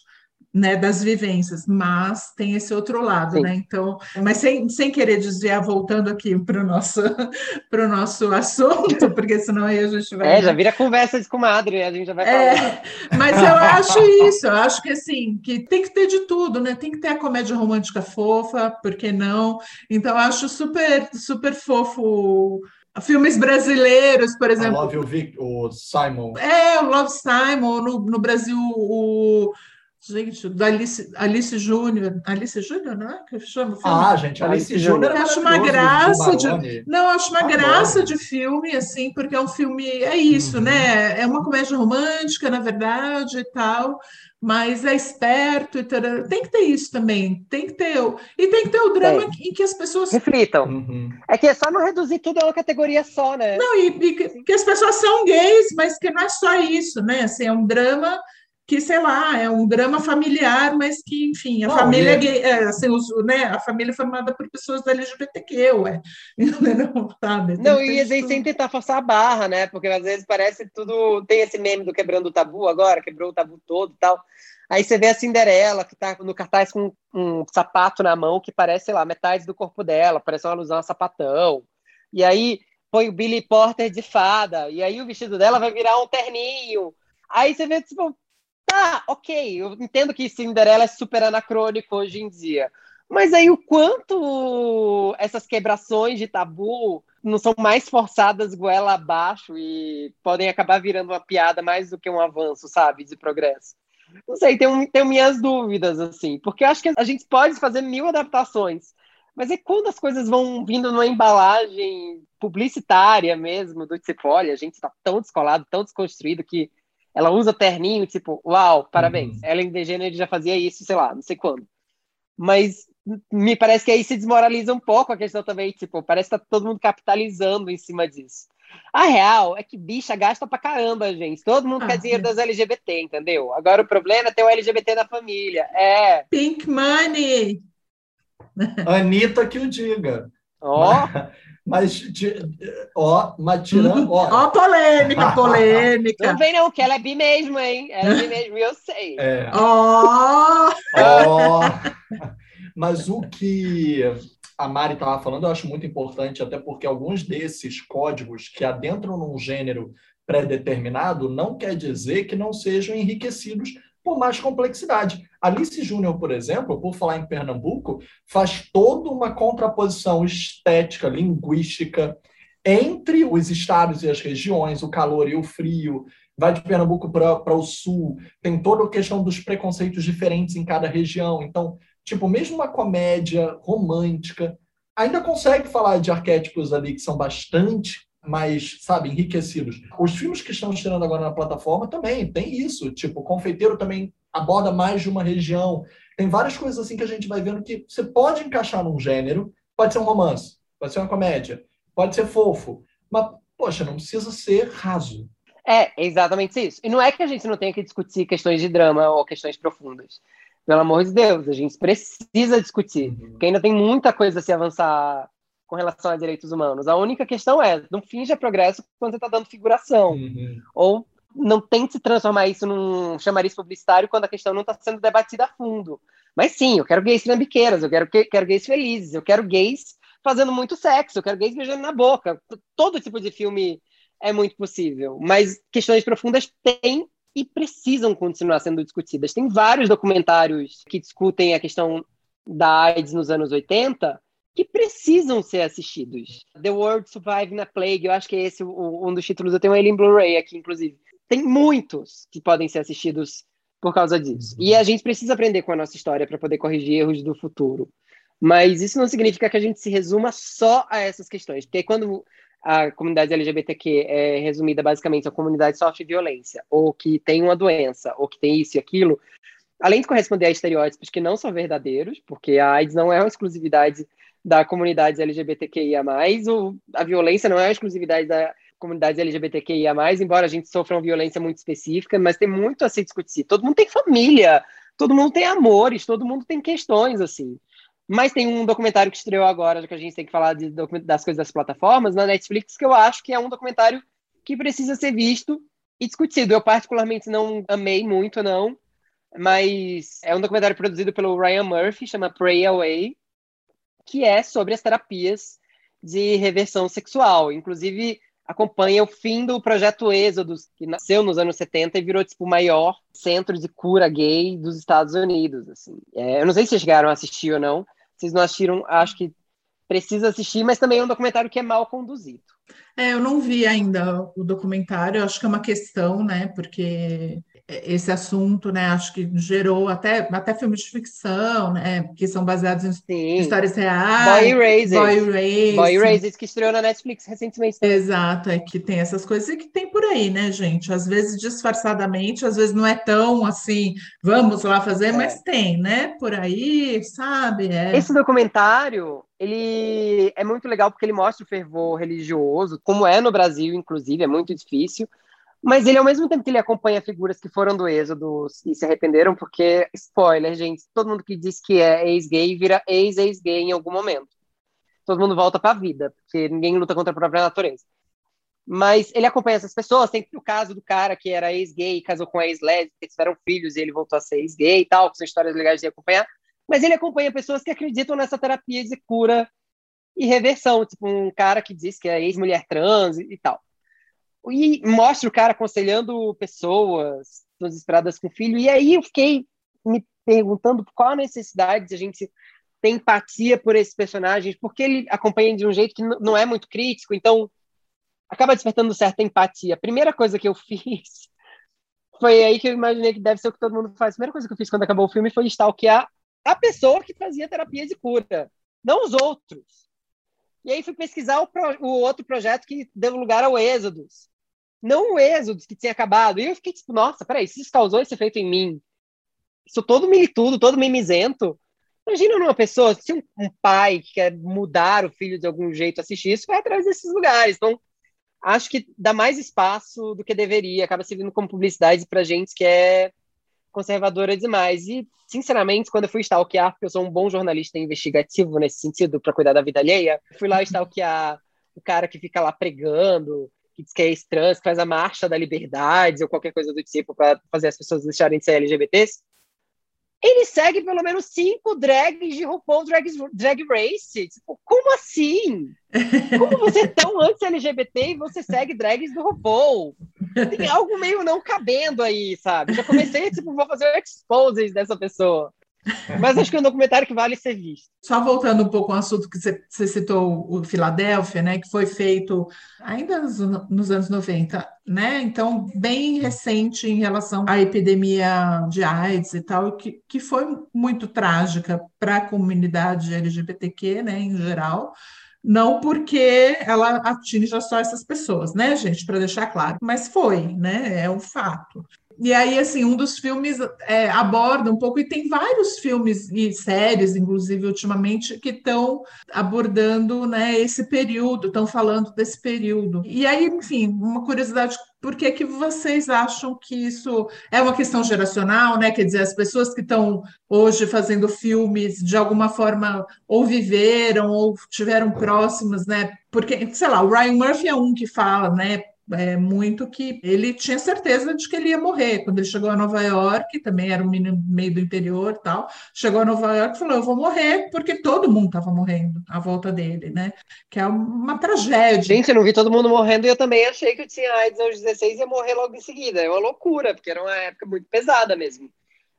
né, das vivências, mas tem esse outro lado, Sim. né? Então, mas sem, sem querer desviar, voltando aqui para o nosso, pro nosso assunto, porque senão aí a gente vai. É, já vira conversa de comadre, a gente já vai é, falar. É, mas eu acho isso, eu acho que assim, que tem que ter de tudo, né? Tem que ter a comédia romântica fofa, por que não? Então, eu acho super, super fofo filmes brasileiros, por exemplo. I Love You, Vic, o Simon. É, o Love Simon, no, no Brasil, o Gente, da Alice, Alice Júnior. Alice Júnior, não é? Que chama? Ah, gente, Alice, Júnior. É acho uma graça de, Não, acho uma graça de filme, assim, porque é um filme. É isso, uhum. né? É uma comédia romântica, na verdade, e tal. Mas é esperto e tal. Tem que ter isso também. Tem que ter. E tem que ter o drama é. em que as pessoas. Reflitam. Uhum. É que é só não reduzir tudo a uma categoria só, né? Não, e, e que, que as pessoas são gays, mas que não é só isso, né? Assim, é um drama que, sei lá, é um drama familiar, mas que, enfim, a Não, família é... é, assim, os, né, a família é formada por pessoas da LGBTQ, ué. Não, sabe? Não, e às sem tentar forçar a barra, né? Porque às vezes parece tudo. Tem esse meme do quebrando o tabu agora, quebrou o tabu todo e tal. Aí você vê a Cinderela, que tá no cartaz com um sapato na mão que parece, sei lá, metade do corpo dela, parece uma alusão a sapatão. E aí põe o Billy Porter de fada, e aí o vestido dela vai virar um terninho. Aí você vê, tipo, Tá, ok, eu entendo que Cinderela é super anacrônico hoje em dia. Mas aí o quanto essas quebrações de tabu não são mais forçadas goela abaixo e podem acabar virando uma piada mais do que um avanço, sabe, de progresso. Não sei, tenho, tenho minhas dúvidas, assim, porque eu acho que a gente pode fazer mil adaptações, mas é quando as coisas vão vindo numa embalagem publicitária mesmo, do tipo, olha, a gente está tão descolado, tão desconstruído que ela usa terninho, tipo, uau, parabéns. Uhum. Ellen DeGeneres já fazia isso, sei lá, não sei quando. Mas me parece que aí se desmoraliza um pouco a questão também, tipo, parece que tá todo mundo capitalizando em cima disso. A real é que bicha gasta pra caramba, gente. Todo mundo ah, quer dinheiro das LGBT, entendeu? Agora o problema é ter o LGBT na família. É. Pink money! Anitta que o diga. Ó. Oh. Mas, ó, mas tirando. Ó, ó polêmica, polêmica. Não vem, não, que ela é bi mesmo, hein? Ela é bi mesmo, eu sei. É. Ó! Ó! Mas o que a Mari estava falando, eu acho muito importante, até porque alguns desses códigos que adentram num gênero pré-determinado não quer dizer que não sejam enriquecidos por mais complexidade. Alice Júnior, por exemplo, por falar em Pernambuco, faz toda uma contraposição estética, linguística entre os estados e as regiões, o calor e o frio. Vai de Pernambuco para o sul, tem toda a questão dos preconceitos diferentes em cada região. Então, tipo, mesmo uma comédia romântica ainda consegue falar de arquétipos ali que são bastante mais, sabe, enriquecidos. Os filmes que estão chegando agora na plataforma também tem isso. Tipo, Confeiteiro também aborda mais de uma região. Tem várias coisas assim que a gente vai vendo que você pode encaixar num gênero. Pode ser um romance, pode ser uma comédia, pode ser fofo. Mas, poxa, não precisa ser raso. É, exatamente isso. E não é que a gente não tenha que discutir questões de drama ou questões profundas. Pelo amor de Deus, a gente precisa discutir. Uhum. Porque ainda tem muita coisa a se avançar com relação a direitos humanos. A única questão é, não finja progresso quando você está dando figuração. Uhum. Ou não tente transformar isso num chamariz publicitário quando a questão não está sendo debatida a fundo. Mas sim, eu quero gays trambiqueiras, eu quero, quero gays felizes, eu quero gays fazendo muito sexo, eu quero gays beijando na boca. Todo tipo de filme é muito possível. Mas questões profundas têm e precisam continuar sendo discutidas. Tem vários documentários que discutem a questão da AIDS nos anos 80 que precisam ser assistidos. The World Survive na Plague, eu acho que é esse o, um dos títulos. Eu tenho ele em Blu-ray aqui, inclusive. Tem muitos que podem ser assistidos por causa disso. E a gente precisa aprender com a nossa história para poder corrigir erros do futuro. Mas isso não significa que a gente se resuma só a essas questões, porque quando a comunidade LGBTQ é resumida basicamente a comunidade sofre violência, ou que tem uma doença, ou que tem isso e aquilo, além de corresponder a estereótipos que não são verdadeiros, porque a AIDS não é uma exclusividade da comunidade LGBTQIA+, o, a violência não é a exclusividade da comunidade LGBTQIA+, embora a gente sofra uma violência muito específica, mas tem muito a se discutir. Todo mundo tem família, todo mundo tem amores, todo mundo tem questões, assim. Mas tem um documentário que estreou agora, que a gente tem que falar de, das coisas das plataformas, na Netflix, que eu acho que é um documentário que precisa ser visto e discutido. Eu particularmente não amei muito, não, Mas é um documentário produzido pelo Ryan Murphy, chama Pray Away, que é sobre as terapias de reversão sexual. Inclusive, acompanha o fim do projeto Êxodos, que nasceu nos anos 70 e virou tipo o maior centro de cura gay dos Estados Unidos. Assim. É, eu não sei se vocês chegaram a assistir ou não. Vocês não assistiram, acho que precisa assistir, mas também é um documentário que é mal conduzido. É, eu não vi ainda o documentário, acho que é uma questão, né? Porque esse assunto, né? Acho que gerou até, até filmes de ficção, né? Que são baseados em Sim. histórias reais. Boy Erasers. Boy Erasers. Boy Erasers, que estreou na Netflix recentemente. Exato, é que tem essas coisas e que tem por aí, né, gente? Às vezes disfarçadamente, às vezes não é tão assim, vamos lá fazer, é. mas tem, né? Por aí, sabe? É. Esse documentário, ele é muito legal porque ele mostra o fervor religioso, como é no Brasil, inclusive, é muito difícil. Mas ele, ao mesmo tempo que ele acompanha figuras que foram do êxodo e se arrependeram, porque, spoiler, gente, todo mundo que diz que é ex-gay vira ex-ex-gay em algum momento. Todo mundo volta para a vida, porque ninguém luta contra a própria natureza. Mas ele acompanha essas pessoas. Tem o caso do cara que era ex-gay, casou com ex-lésbica, tiveram filhos e ele voltou a ser ex-gay e tal, que são histórias legais de acompanhar. Mas ele acompanha pessoas que acreditam nessa terapia de cura e reversão, tipo um cara que diz que é ex-mulher trans e tal. E mostra o cara aconselhando pessoas desesperadas com filho. E aí eu fiquei me perguntando qual a necessidade de a gente ter empatia por esses personagens, porque ele acompanha de um jeito que não é muito crítico, então acaba despertando certa empatia. A primeira coisa que eu fiz foi aí que eu imaginei que deve ser o que todo mundo faz. A primeira coisa que eu fiz quando acabou o filme foi stalkear a pessoa que fazia terapia de cura, não os outros. E aí fui pesquisar o, pro, o outro projeto que deu lugar ao Êxodos, não o êxodo que tinha acabado. E eu fiquei tipo, nossa, peraí, se isso causou esse efeito em mim, sou todo militudo, todo mimizento. Imagina uma pessoa, se um, um, pai que quer mudar o filho de algum jeito assistir isso, vai atrás desses lugares. Então, acho que dá mais espaço do que deveria, acaba servindo como publicidade para gente que é conservadora demais. E, sinceramente, quando eu fui stalkear, porque eu sou um bom jornalista investigativo nesse sentido, para cuidar da vida alheia, fui lá stalkear o cara que fica lá pregando, que diz que é ex-trans, que faz a marcha da liberdade ou qualquer coisa do tipo para fazer as pessoas deixarem de ser LGBTs, ele segue pelo menos cinco drags de RuPaul Drag, drag Race. Tipo, como assim? Como você é tão anti-LGBT e você segue drags do RuPaul? Tem algo meio não cabendo aí, sabe? Já comecei, tipo, vou fazer exposes dessa pessoa. Mas acho que é um documentário que vale ser visto. Só voltando um pouco ao assunto que você, citou, o Filadélfia, né, que foi feito ainda nos, nos, anos 90, né? Então, bem recente em relação à epidemia de AIDS e tal, que, que foi muito trágica para a comunidade LGBTQ, né, em geral. Não porque ela atinge só essas pessoas, né, gente, para deixar claro, mas foi, né? É um fato. E aí, assim, um dos filmes é, aborda um pouco, e tem vários filmes e séries, inclusive, ultimamente, que estão abordando né, esse período, estão falando desse período. E aí, enfim, uma curiosidade por que, que vocês acham que isso é uma questão geracional, né? Quer dizer, as pessoas que estão hoje fazendo filmes de alguma forma ou viveram ou tiveram próximas, né? Porque, sei lá, o Ryan Murphy é um que fala, né? É, muito que ele tinha certeza de que ele ia morrer. Quando ele chegou a Nova York, também era um menino meio do interior tal, chegou a Nova York e falou: Eu vou morrer, porque todo mundo estava morrendo à volta dele, né? Que é uma tragédia. Gente, eu não vi todo mundo morrendo e eu também achei que eu tinha AIDS aos 16 e ia morrer logo em seguida. É uma loucura, porque era uma época muito pesada mesmo.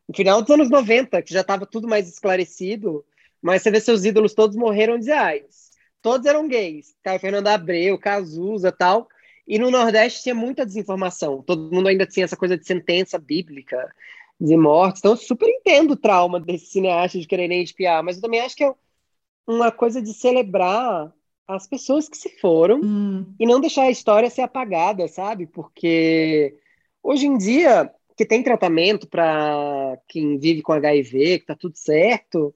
No final dos anos 90, que já estava tudo mais esclarecido, mas você vê seus ídolos todos morreram de AIDS. Todos eram gays. Caio Fernando Abreu, Cazuza tal. E no Nordeste tinha muita desinformação. Todo mundo ainda tinha essa coisa de sentença bíblica, de morte. Então, eu super entendo o trauma desses cineastas de quererem espiar, mas eu também acho que é uma coisa de celebrar as pessoas que se foram hum. e não deixar a história ser apagada, sabe? Porque hoje em dia, que tem tratamento para quem vive com HIV, que tá tudo certo,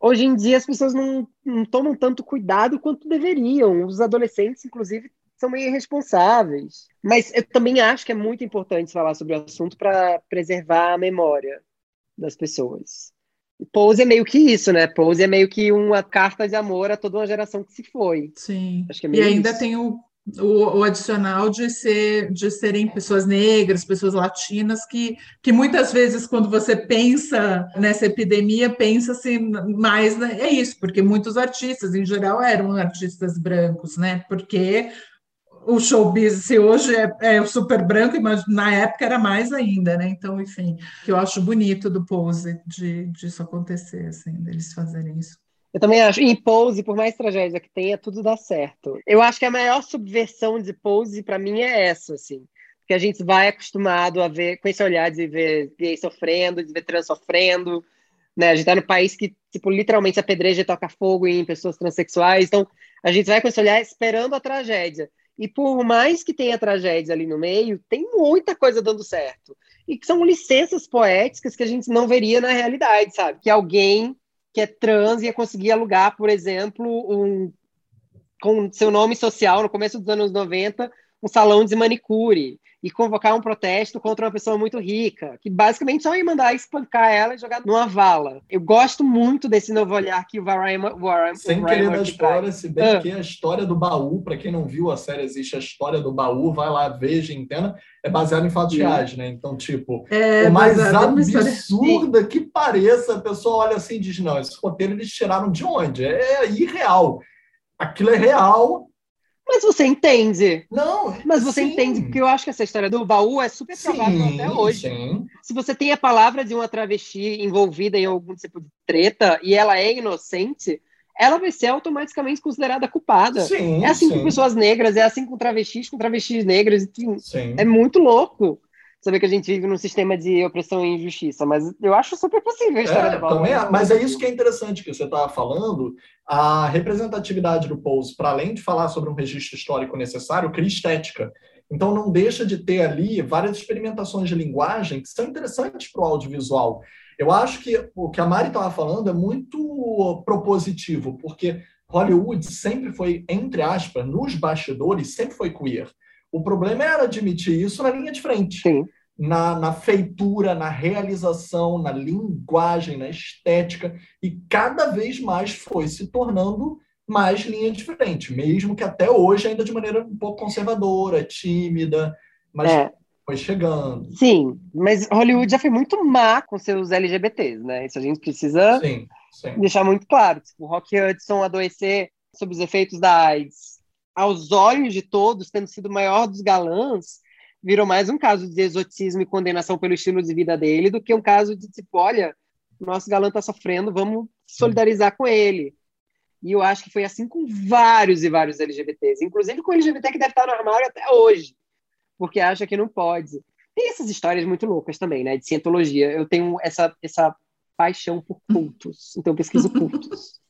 hoje em dia as pessoas não, não tomam tanto cuidado quanto deveriam. Os adolescentes, inclusive, são meio irresponsáveis. Mas eu também acho que é muito importante falar sobre o assunto para preservar a memória das pessoas. Pose é meio que isso, né? Pose é meio que uma carta de amor a toda uma geração que se foi. Sim. Acho que é e ainda isso. tem o, o, o, adicional de, ser, de serem pessoas negras, pessoas latinas, que, que muitas vezes, quando você pensa nessa epidemia, pensa-se mais. É isso, porque muitos artistas, em geral, eram artistas brancos, né? Porque o showbiz se hoje é, é super branco, mas na época era mais ainda, né? Então, enfim, que eu acho bonito do Pose de disso acontecer, assim, deles fazerem isso. Eu também acho. E Pose, por mais tragédia que tenha, tudo dá certo. Eu acho que a maior subversão de Pose, para mim, é essa, assim. Porque a gente vai acostumado a ver, com esse olhar de ver gay sofrendo, de ver trans sofrendo, né? A gente tá no país que, tipo, literalmente apedreja e toca fogo em pessoas transexuais. Então, a gente vai com esse olhar esperando a tragédia. E por mais que tenha tragédia ali no meio, tem muita coisa dando certo. E que são licenças poéticas que a gente não veria na realidade, sabe? Que alguém que é trans ia conseguir alugar, por exemplo, um com seu nome social no começo dos anos 90, um salão de manicure e convocar um protesto contra uma pessoa muito rica, que basicamente só ia mandar espancar ela e jogar numa vala. Eu gosto muito desse novo olhar que o Ryan, Warren Sem querer dar spoiler, se bem ah. que a história do baú, para quem não viu a série, existe a história do baú, vai lá, veja, entenda, é baseado em fatos reais, né? Então, tipo, é, o mais absurda que pareça, a pessoa olha assim e diz, não, esse roteiro eles tiraram de onde? É irreal. Aquilo é real, mas você entende. Não. Mas você sim. entende, porque eu acho que essa história do baú é super provável sim, até hoje. Sim. Se você tem a palavra de uma travesti envolvida em algum tipo de treta e ela é inocente, ela vai ser automaticamente considerada culpada. Sim, é assim com pessoas negras, é assim com travestis, com travestis negras. Enfim, é muito louco saber que a gente vive num sistema de opressão e injustiça, mas eu acho super possível a história é, também, é, Mas é isso que é interessante que você estava falando, a representatividade do Pose, para além de falar sobre um registro histórico necessário, cria estética. Então não deixa de ter ali várias experimentações de linguagem que são interessantes para o audiovisual. Eu acho que o que a Mari estava falando é muito propositivo, porque Hollywood sempre foi, entre aspas, nos bastidores, sempre foi queer. O problema era admitir isso na linha de frente. Sim. Na, na feitura, na realização, na linguagem, na estética, e cada vez mais foi se tornando mais linha de frente, mesmo que até hoje ainda de maneira um pouco conservadora, tímida, mas é. foi chegando. Sim, mas Hollywood já foi muito má com seus LGBTs, né? Isso a gente precisa sim, sim. deixar muito claro. Tipo, Rock Hudson adoecer sob os efeitos da AIDS, aos olhos de todos, tendo sido o maior dos galãs, virou mais um caso de exotismo e condenação pelo estilo de vida dele do que um caso de tipo, olha, nosso galã está sofrendo, vamos solidarizar com ele. E eu acho que foi assim com vários e vários LGBTs, inclusive com LGBT que deve estar no armário até hoje, porque acha que não pode. Tem essas histórias muito loucas também, né, de cientologia. Eu tenho essa, essa paixão por cultos, então eu pesquiso cultos.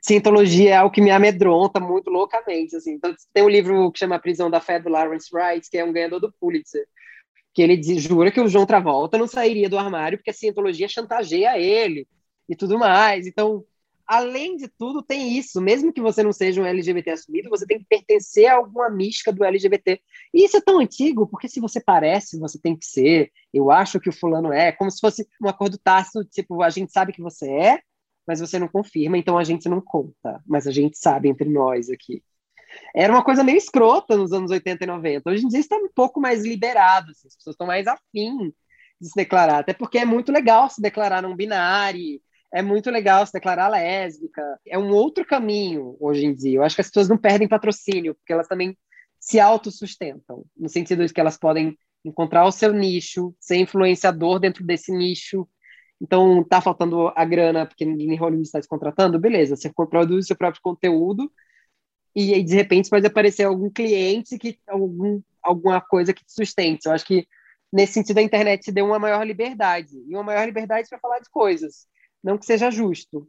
Cientologia é algo que me amedronta muito loucamente, assim. Então, tem um livro que chama Prisão da Fé, do Lawrence Wright, que é um ganhador do Pulitzer, que ele diz, jura que o João Travolta não sairia do armário porque a cientologia chantageia ele e tudo mais. Então, além de tudo, tem isso. Mesmo que você não seja um LGBT assumido, você tem que pertencer a alguma mística do LGBT. E isso é tão antigo, porque se você parece, você tem que ser. Eu acho que o fulano é. Como se fosse um acordo tácito, tipo, a gente sabe que você é, mas você não confirma, então a gente não conta, mas a gente sabe entre nós aqui. Era uma coisa meio escrota nos anos 80 e 90. Hoje em dia está um pouco mais liberado, assim, as pessoas estão mais afim de se declarar, até porque é muito legal se declarar não binário, é muito legal se declarar lésbica. É um outro caminho hoje em dia. Eu acho que as pessoas não perdem patrocínio, porque elas também se autossustentam, no sentido de que elas podem encontrar o seu nicho, ser influenciador dentro desse nicho, então, tá faltando a grana porque ninguém em Hollywood está te contratando, beleza, você produz seu próprio conteúdo e aí, de repente, pode aparecer algum cliente, que algum, alguma coisa que te sustente. Eu acho que, nesse sentido, a internet te deu uma maior liberdade, e uma maior liberdade para falar de coisas. Não que seja justo.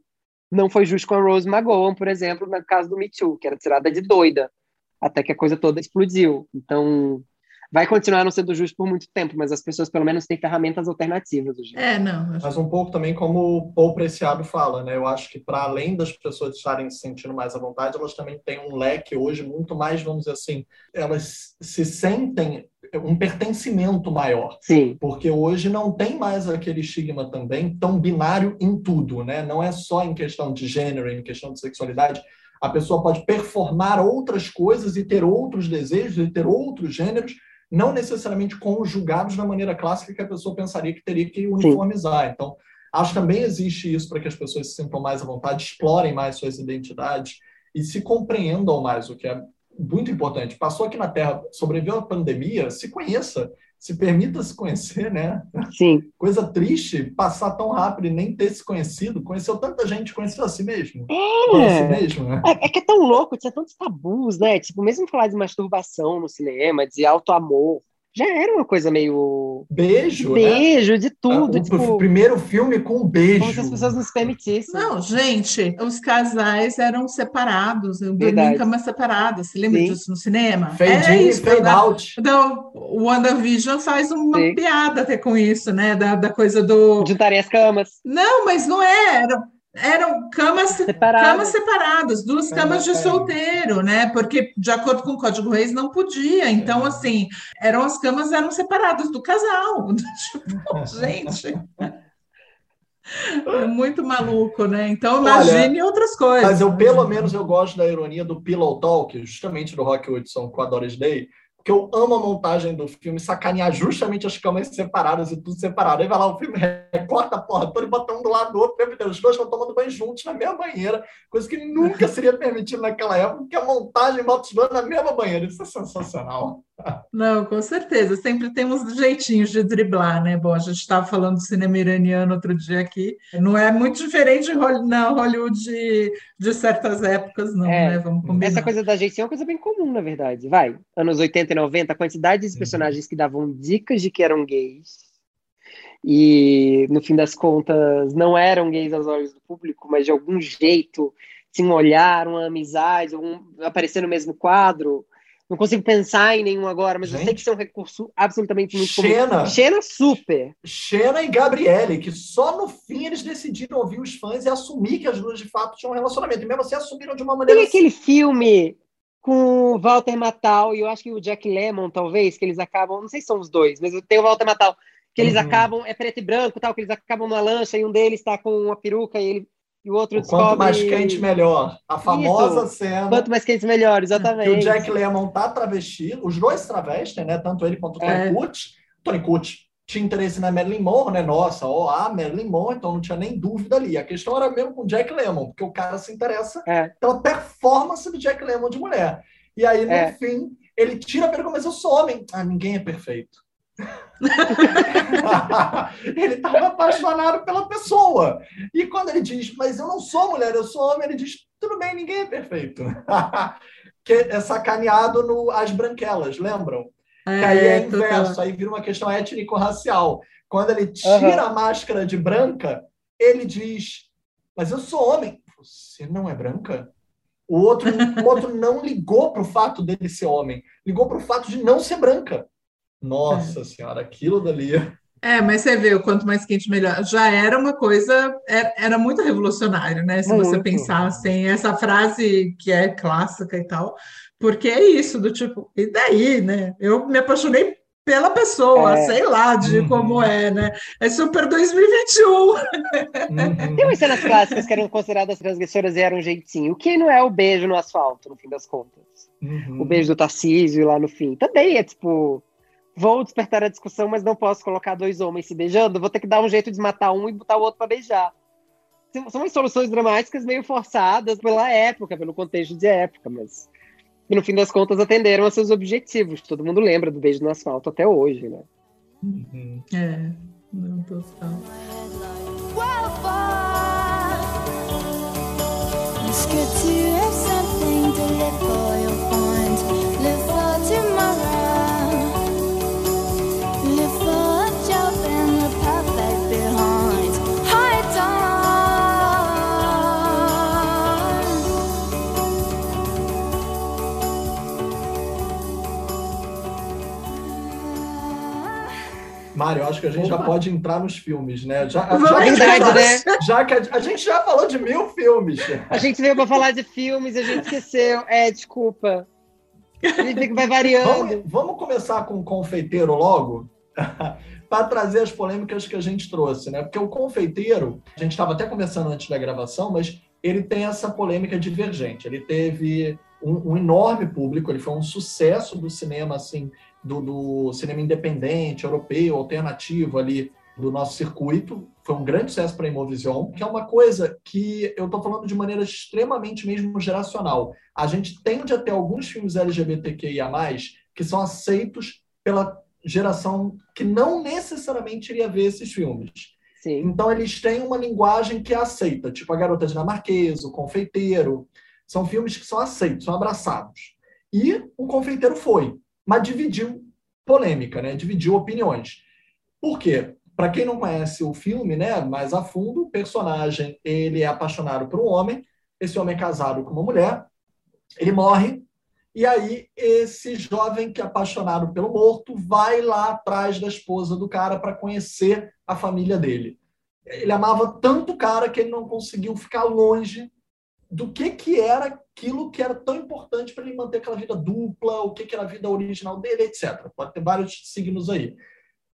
Não foi justo com a Rose McGowan, por exemplo, no caso do Me Too, que era tirada de doida, até que a coisa toda explodiu. Então, vai continuar não sendo justo por muito tempo, mas as pessoas pelo menos têm ferramentas alternativas hoje. É, não. Mas um pouco também como o Paul Preciado fala, né? Eu acho que para além das pessoas estarem se sentindo mais à vontade, elas também têm um leque hoje muito mais, vamos dizer assim, elas se sentem um pertencimento maior. Sim. Porque hoje não tem mais aquele estigma também tão binário em tudo, né? Não é só em questão de gênero, em questão de sexualidade A pessoa pode performar outras coisas e ter outros desejos e ter outros gêneros, não necessariamente conjugados da maneira clássica que a pessoa pensaria que teria que uniformizar. Sim. Então, acho que também existe isso para que as pessoas se sintam mais à vontade, explorem mais suas identidades e se compreendam mais, o que é muito importante. Passou aqui na Terra, sobreviveu à pandemia, se conheça, se permita se conhecer, né? Sim. Coisa triste passar tão rápido e nem ter se conhecido. Conheceu tanta gente, conheceu a si mesmo. É, si mesmo, né? é, é que é tão louco, tinha tantos tabus, né? Tipo, mesmo falar de masturbação no cinema, de auto-amor, já era uma coisa meio. Beijo. Né? Beijo, né? de tudo. O, tipo, primeiro filme com um beijo. Como se as pessoas nos permitissem. Não, gente, os casais eram separados, dormiam em camas separadas. Você lembra Sim. disso no cinema? Fade in, isso, fade out. Então, o WandaVision faz uma Sim. piada até com isso, né? Da, da coisa do. Juntarem as camas. Não, mas não é. Era eram camas separadas, camas separadas duas camas de solteiro, né? Porque de acordo com o Código Reis não podia. Então, assim, eram as camas eram separadas do casal. Tipo, gente. É muito maluco, né? Então imagine Olha, outras coisas. Mas eu, pelo menos, eu gosto da ironia do Pillow Talk, justamente do Rock Hudson com a Doris Day, porque eu amo a montagem do filme, sacanear justamente as camas separadas e tudo separado. Aí vai lá, o filme recorta a porra toda e bota um do lado do outro, os dois estão tomando banho juntos na mesma banheira, coisa que nunca seria permitido naquela época, porque a montagem bota os dois na mesma banheira. Isso é sensacional. Não, com certeza. Sempre tem uns jeitinhos de driblar, né? Bom, a gente estava falando do cinema iraniano outro dia aqui. Não é muito diferente na Hollywood de, de certas épocas, não, é, né? Vamos combinar. Essa coisa da jeitinho é uma coisa bem comum, na verdade. Vai, anos 80 e 90, a quantidade de uhum. personagens que davam dicas de que eram gays e, no fim das contas, não eram gays aos olhos do público, mas de algum jeito tinham um olhar, uma amizade, um, aparecer no mesmo quadro não consigo pensar em nenhum agora, mas Gente, eu sei que isso é um recurso absolutamente muito Xena, comum. Xena super. Xena e Gabriele, que só no fim eles decidiram ouvir os fãs e assumir que as duas de fato tinham um relacionamento. E mesmo assim assumiram de uma maneira. Tem aquele filme com o Walter Matthau e eu acho que o Jack Lemmon, talvez, que eles acabam. Não sei se são os dois, mas tem o Walter Matthau. Que eles uhum. acabam, é preto e branco, tal, que eles acabam numa lancha e um deles está com uma peruca e ele e o outro o descobre... Quanto mais quente, melhor. A famosa Isso. cena... Quanto mais quente, melhor, exatamente. Que o Jack Lemmon tá travestido, os dois travestem, né? Tanto ele quanto o Tony é. Kut. Tony Kut tinha interesse na Marilyn Monroe, né? Nossa, ó, a Marilyn Monroe, então não tinha nem dúvida ali. A questão era mesmo com o Jack Lemmon, porque o cara se interessa é. pela performance do Jack Lemmon de mulher. E aí, no é. fim, ele tira a pergunta, mas eu sou homem. Ah, ninguém é perfeito. ele estava apaixonado pela pessoa. E quando ele diz, mas eu não sou mulher, eu sou homem, ele diz, tudo bem, ninguém é perfeito. que é sacaneado no As Branquelas, lembram? É, que aí é inverso, aí vira uma questão étnico-racial. Quando ele tira uhum. a máscara de branca, ele diz, mas eu sou homem. Você não é branca? O outro, o outro não ligou para o fato dele ser homem, ligou para o fato de não ser branca. Nossa é. senhora, aquilo dali. É, mas você vê o quanto mais quente, melhor. Já era uma coisa, era, era muito revolucionário, né? Se muito. você pensasse em essa frase que é clássica e tal, porque é isso, do tipo, e daí, né? Eu me apaixonei pela pessoa, é. sei lá de uhum. como é, né? É super 2021. Uhum. Tem umas cenas clássicas que eram consideradas transgressoras e eram um jeitinho. O que não é o beijo no asfalto, no fim das contas? Uhum. O beijo do Tarcísio lá no fim. Também é tipo vou despertar a discussão, mas não posso colocar dois homens se beijando, vou ter que dar um jeito de matar um e botar o outro para beijar. São umas soluções dramáticas meio forçadas pela época, pelo contexto de época, mas que no fim das contas atenderam a seus objetivos. Todo mundo lembra do beijo no asfalto até hoje, né? Uhum. É, não total. It's Mário, acho que a gente Opa. já pode entrar nos filmes, né? Já, já, Verdade, já, né? já que a, a, gente já falou de mil filmes. A gente veio para falar de filmes, a gente esqueceu. É, desculpa. A gente vai variando. Vamos, vamos começar com o confeiteiro logo? para trazer as polêmicas que a gente trouxe, né? Porque o confeiteiro, a gente estava até conversando antes da gravação, mas ele tem essa polêmica divergente. Ele teve um, um enorme público, ele foi um sucesso do cinema, assim, do, do cinema independente, europeu, alternativo ali do nosso circuito. Foi um grande sucesso para a Imovision, que é uma coisa que eu estou falando de maneira extremamente mesmo geracional. A gente tende a ter alguns filmes LGBTQIA+, que são aceitos pela geração que não necessariamente iria ver esses filmes. Sim. Então, eles têm uma linguagem que é aceita, tipo A Garota Dinamarquesa, O Confeiteiro. São filmes que são aceitos, são abraçados. E O Confeiteiro foi, mas dividiu polêmica, né? dividiu opiniões. Por quê? Para quem não conhece o filme né, mais a fundo, o personagem ele é apaixonado por um homem, esse homem é casado com uma mulher, ele morre, e aí esse jovem que é apaixonado pelo morto vai lá atrás da esposa do cara para conhecer a família dele. Ele amava tanto o cara que ele não conseguiu ficar longe do que, que era aquilo que era tão importante para ele manter aquela vida dupla, o que, que era a vida original dele, etc. Pode ter vários signos aí.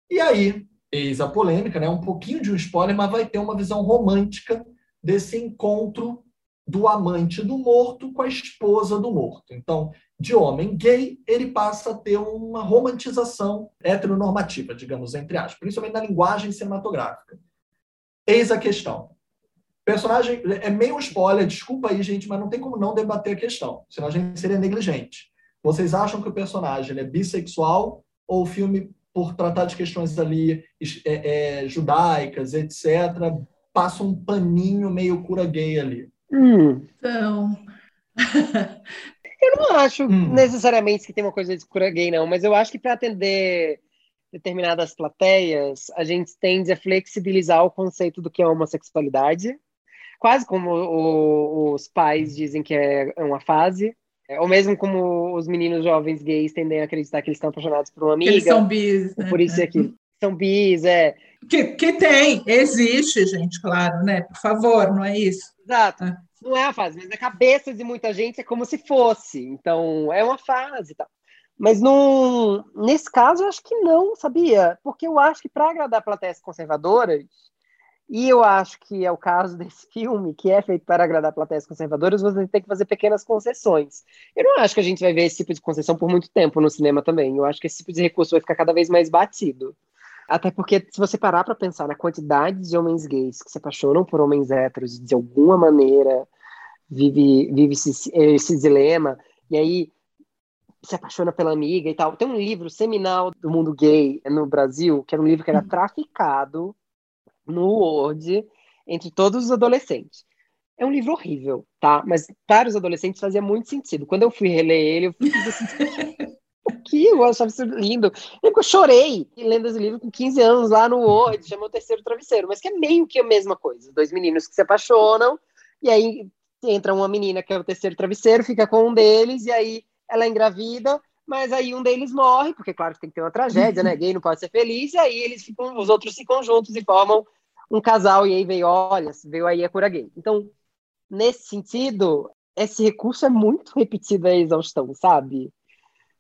E aí, eis a polêmica, né? um pouquinho de um spoiler, mas vai ter uma visão romântica desse encontro do amante do morto com a esposa do morto. Então, de homem gay, ele passa a ter uma romantização heteronormativa, digamos, entre aspas, principalmente na linguagem cinematográfica. Eis a questão. Personagem é meio spoiler, desculpa aí, gente, mas não tem como não debater a questão, senão a gente seria negligente. Vocês acham que o personagem é bissexual ou o filme, por tratar de questões ali é, é, judaicas, etc., passa um paninho meio cura gay ali? Hum. Então. eu não acho hum. necessariamente que tem uma coisa de cura gay, não, mas eu acho que para atender determinadas plateias, a gente tende a flexibilizar o conceito do que é homossexualidade, quase como o, os pais dizem que é uma fase, ou mesmo como os meninos jovens gays tendem a acreditar que eles estão apaixonados por uma amiga. Eles são bis, né? Por isso é que são bis, é. Que, que tem, existe, gente, claro, né? Por favor, não é isso? Exato. É. Não é a fase, mas na cabeça de muita gente é como se fosse. Então, é uma fase e tal. Mas num, nesse caso, eu acho que não, sabia? Porque eu acho que para agradar plateias conservadoras, e eu acho que é o caso desse filme, que é feito para agradar plateias conservadoras, você tem que fazer pequenas concessões. Eu não acho que a gente vai ver esse tipo de concessão por muito tempo no cinema também. Eu acho que esse tipo de recurso vai ficar cada vez mais batido. Até porque, se você parar para pensar na quantidade de homens gays que se apaixonam por homens héteros de alguma maneira vive, vive esse, esse dilema, e aí se apaixona pela amiga e tal. Tem um livro seminal do mundo gay no Brasil, que era um livro que era hum. traficado no Word entre todos os adolescentes. É um livro horrível, tá? Mas para os adolescentes fazia muito sentido. Quando eu fui reler ele, eu fiz assim, que eu achava isso lindo. Eu chorei lendo esse livro com 15 anos lá no Word, chamou o Terceiro Travesseiro, mas que é meio que a mesma coisa. Dois meninos que se apaixonam, e aí entra uma menina que é o terceiro travesseiro, fica com um deles, e aí ela é engravida, mas aí um deles morre, porque claro que tem que ter uma tragédia, né? Gay não pode ser feliz, e aí eles ficam, os outros ficam juntos e formam um casal, e aí veio, olha, veio aí a cura gay. Então, nesse sentido, esse recurso é muito repetido a exaustão, sabe?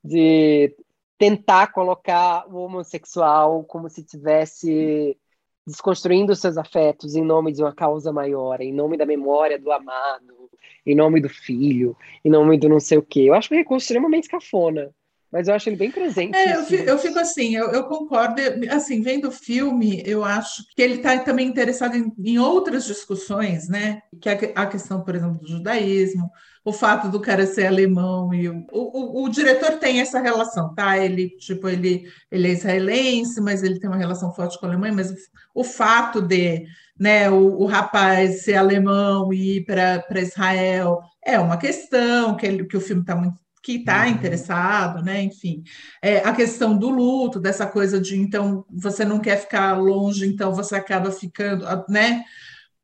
De tentar colocar o homossexual como se tivesse desconstruindo seus afetos em nome de uma causa maior, em nome da memória do amado, em nome do filho, em nome do não sei o quê. Eu acho um recurso extremamente cafona, mas eu acho ele bem presente. É, eu, fico, eu fico assim, eu, eu, concordo. Assim, vendo o filme, eu acho que ele está também interessado em, em, outras discussões, né? Que é a questão, por exemplo, do judaísmo, o fato do cara ser alemão e o, o, o, diretor tem essa relação, tá? Ele tipo ele ele é israelense, mas ele tem uma relação forte com a Alemanha, mas o, o fato de né, o, o rapaz ser alemão e ir para Israel é uma questão que, ele, que o filme está muito que está uhum. interessado, né? Enfim, é, a questão do luto, dessa coisa de então você não quer ficar longe, então você acaba ficando, né?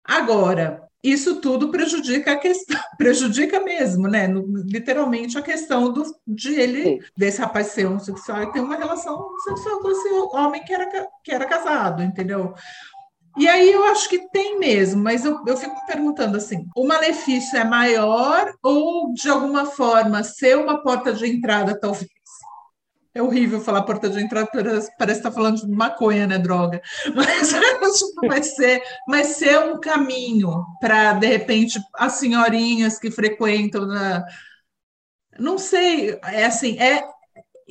Agora, isso tudo prejudica a questão, prejudica mesmo, né? literalmente a questão do, de ele, Sim. desse rapaz ser homossexual e ter uma relação sexual com esse homem que era, que era casado, entendeu? E aí eu acho que tem mesmo, mas eu, eu fico me perguntando assim: o malefício é maior ou, de alguma forma, ser uma porta de entrada, talvez? É horrível falar porta de entrada, parece estar tá falando de maconha, né, droga. Mas vai ser, vai ser um caminho para, de repente, as senhorinhas que frequentam na... Não sei, é assim, é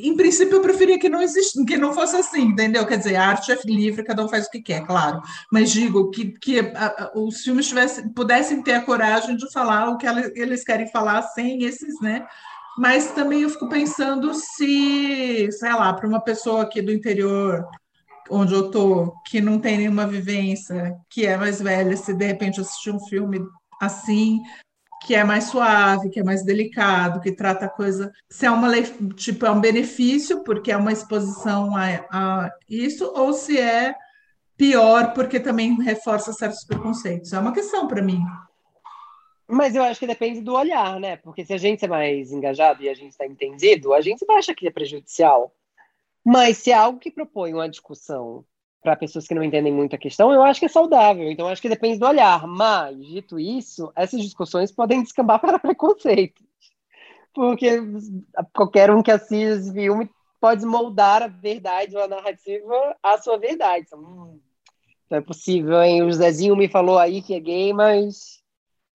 em princípio, eu preferia que não existisse, que não fosse assim, entendeu? Quer dizer, a arte é livre, cada um faz o que quer, claro. Mas digo que, que a, os filmes tivessem, pudessem ter a coragem de falar o que eles querem falar sem esses, né? Mas também eu fico pensando se, sei lá, para uma pessoa aqui do interior, onde eu tô, que não tem nenhuma vivência, que é mais velha, se de repente assistir um filme assim, que é mais suave, que é mais delicado, que trata a coisa. Se é uma tipo, é um benefício, porque é uma exposição a, a isso, ou se é pior, porque também reforça certos preconceitos. É uma questão para mim. Mas eu acho que depende do olhar, né? Porque se a gente é mais engajado e a gente está entendido, a gente vai achar que é prejudicial. Mas se é algo que propõe uma discussão para pessoas que não entendem muito a questão, eu acho que é saudável. Então, acho que depende do olhar. Mas, dito isso, essas discussões podem descambar para preconceitos. Porque qualquer um que assista esse filme pode moldar a verdade ou a narrativa à sua verdade. Então, hum, é possível, hein? O Zezinho me falou aí que é gay, mas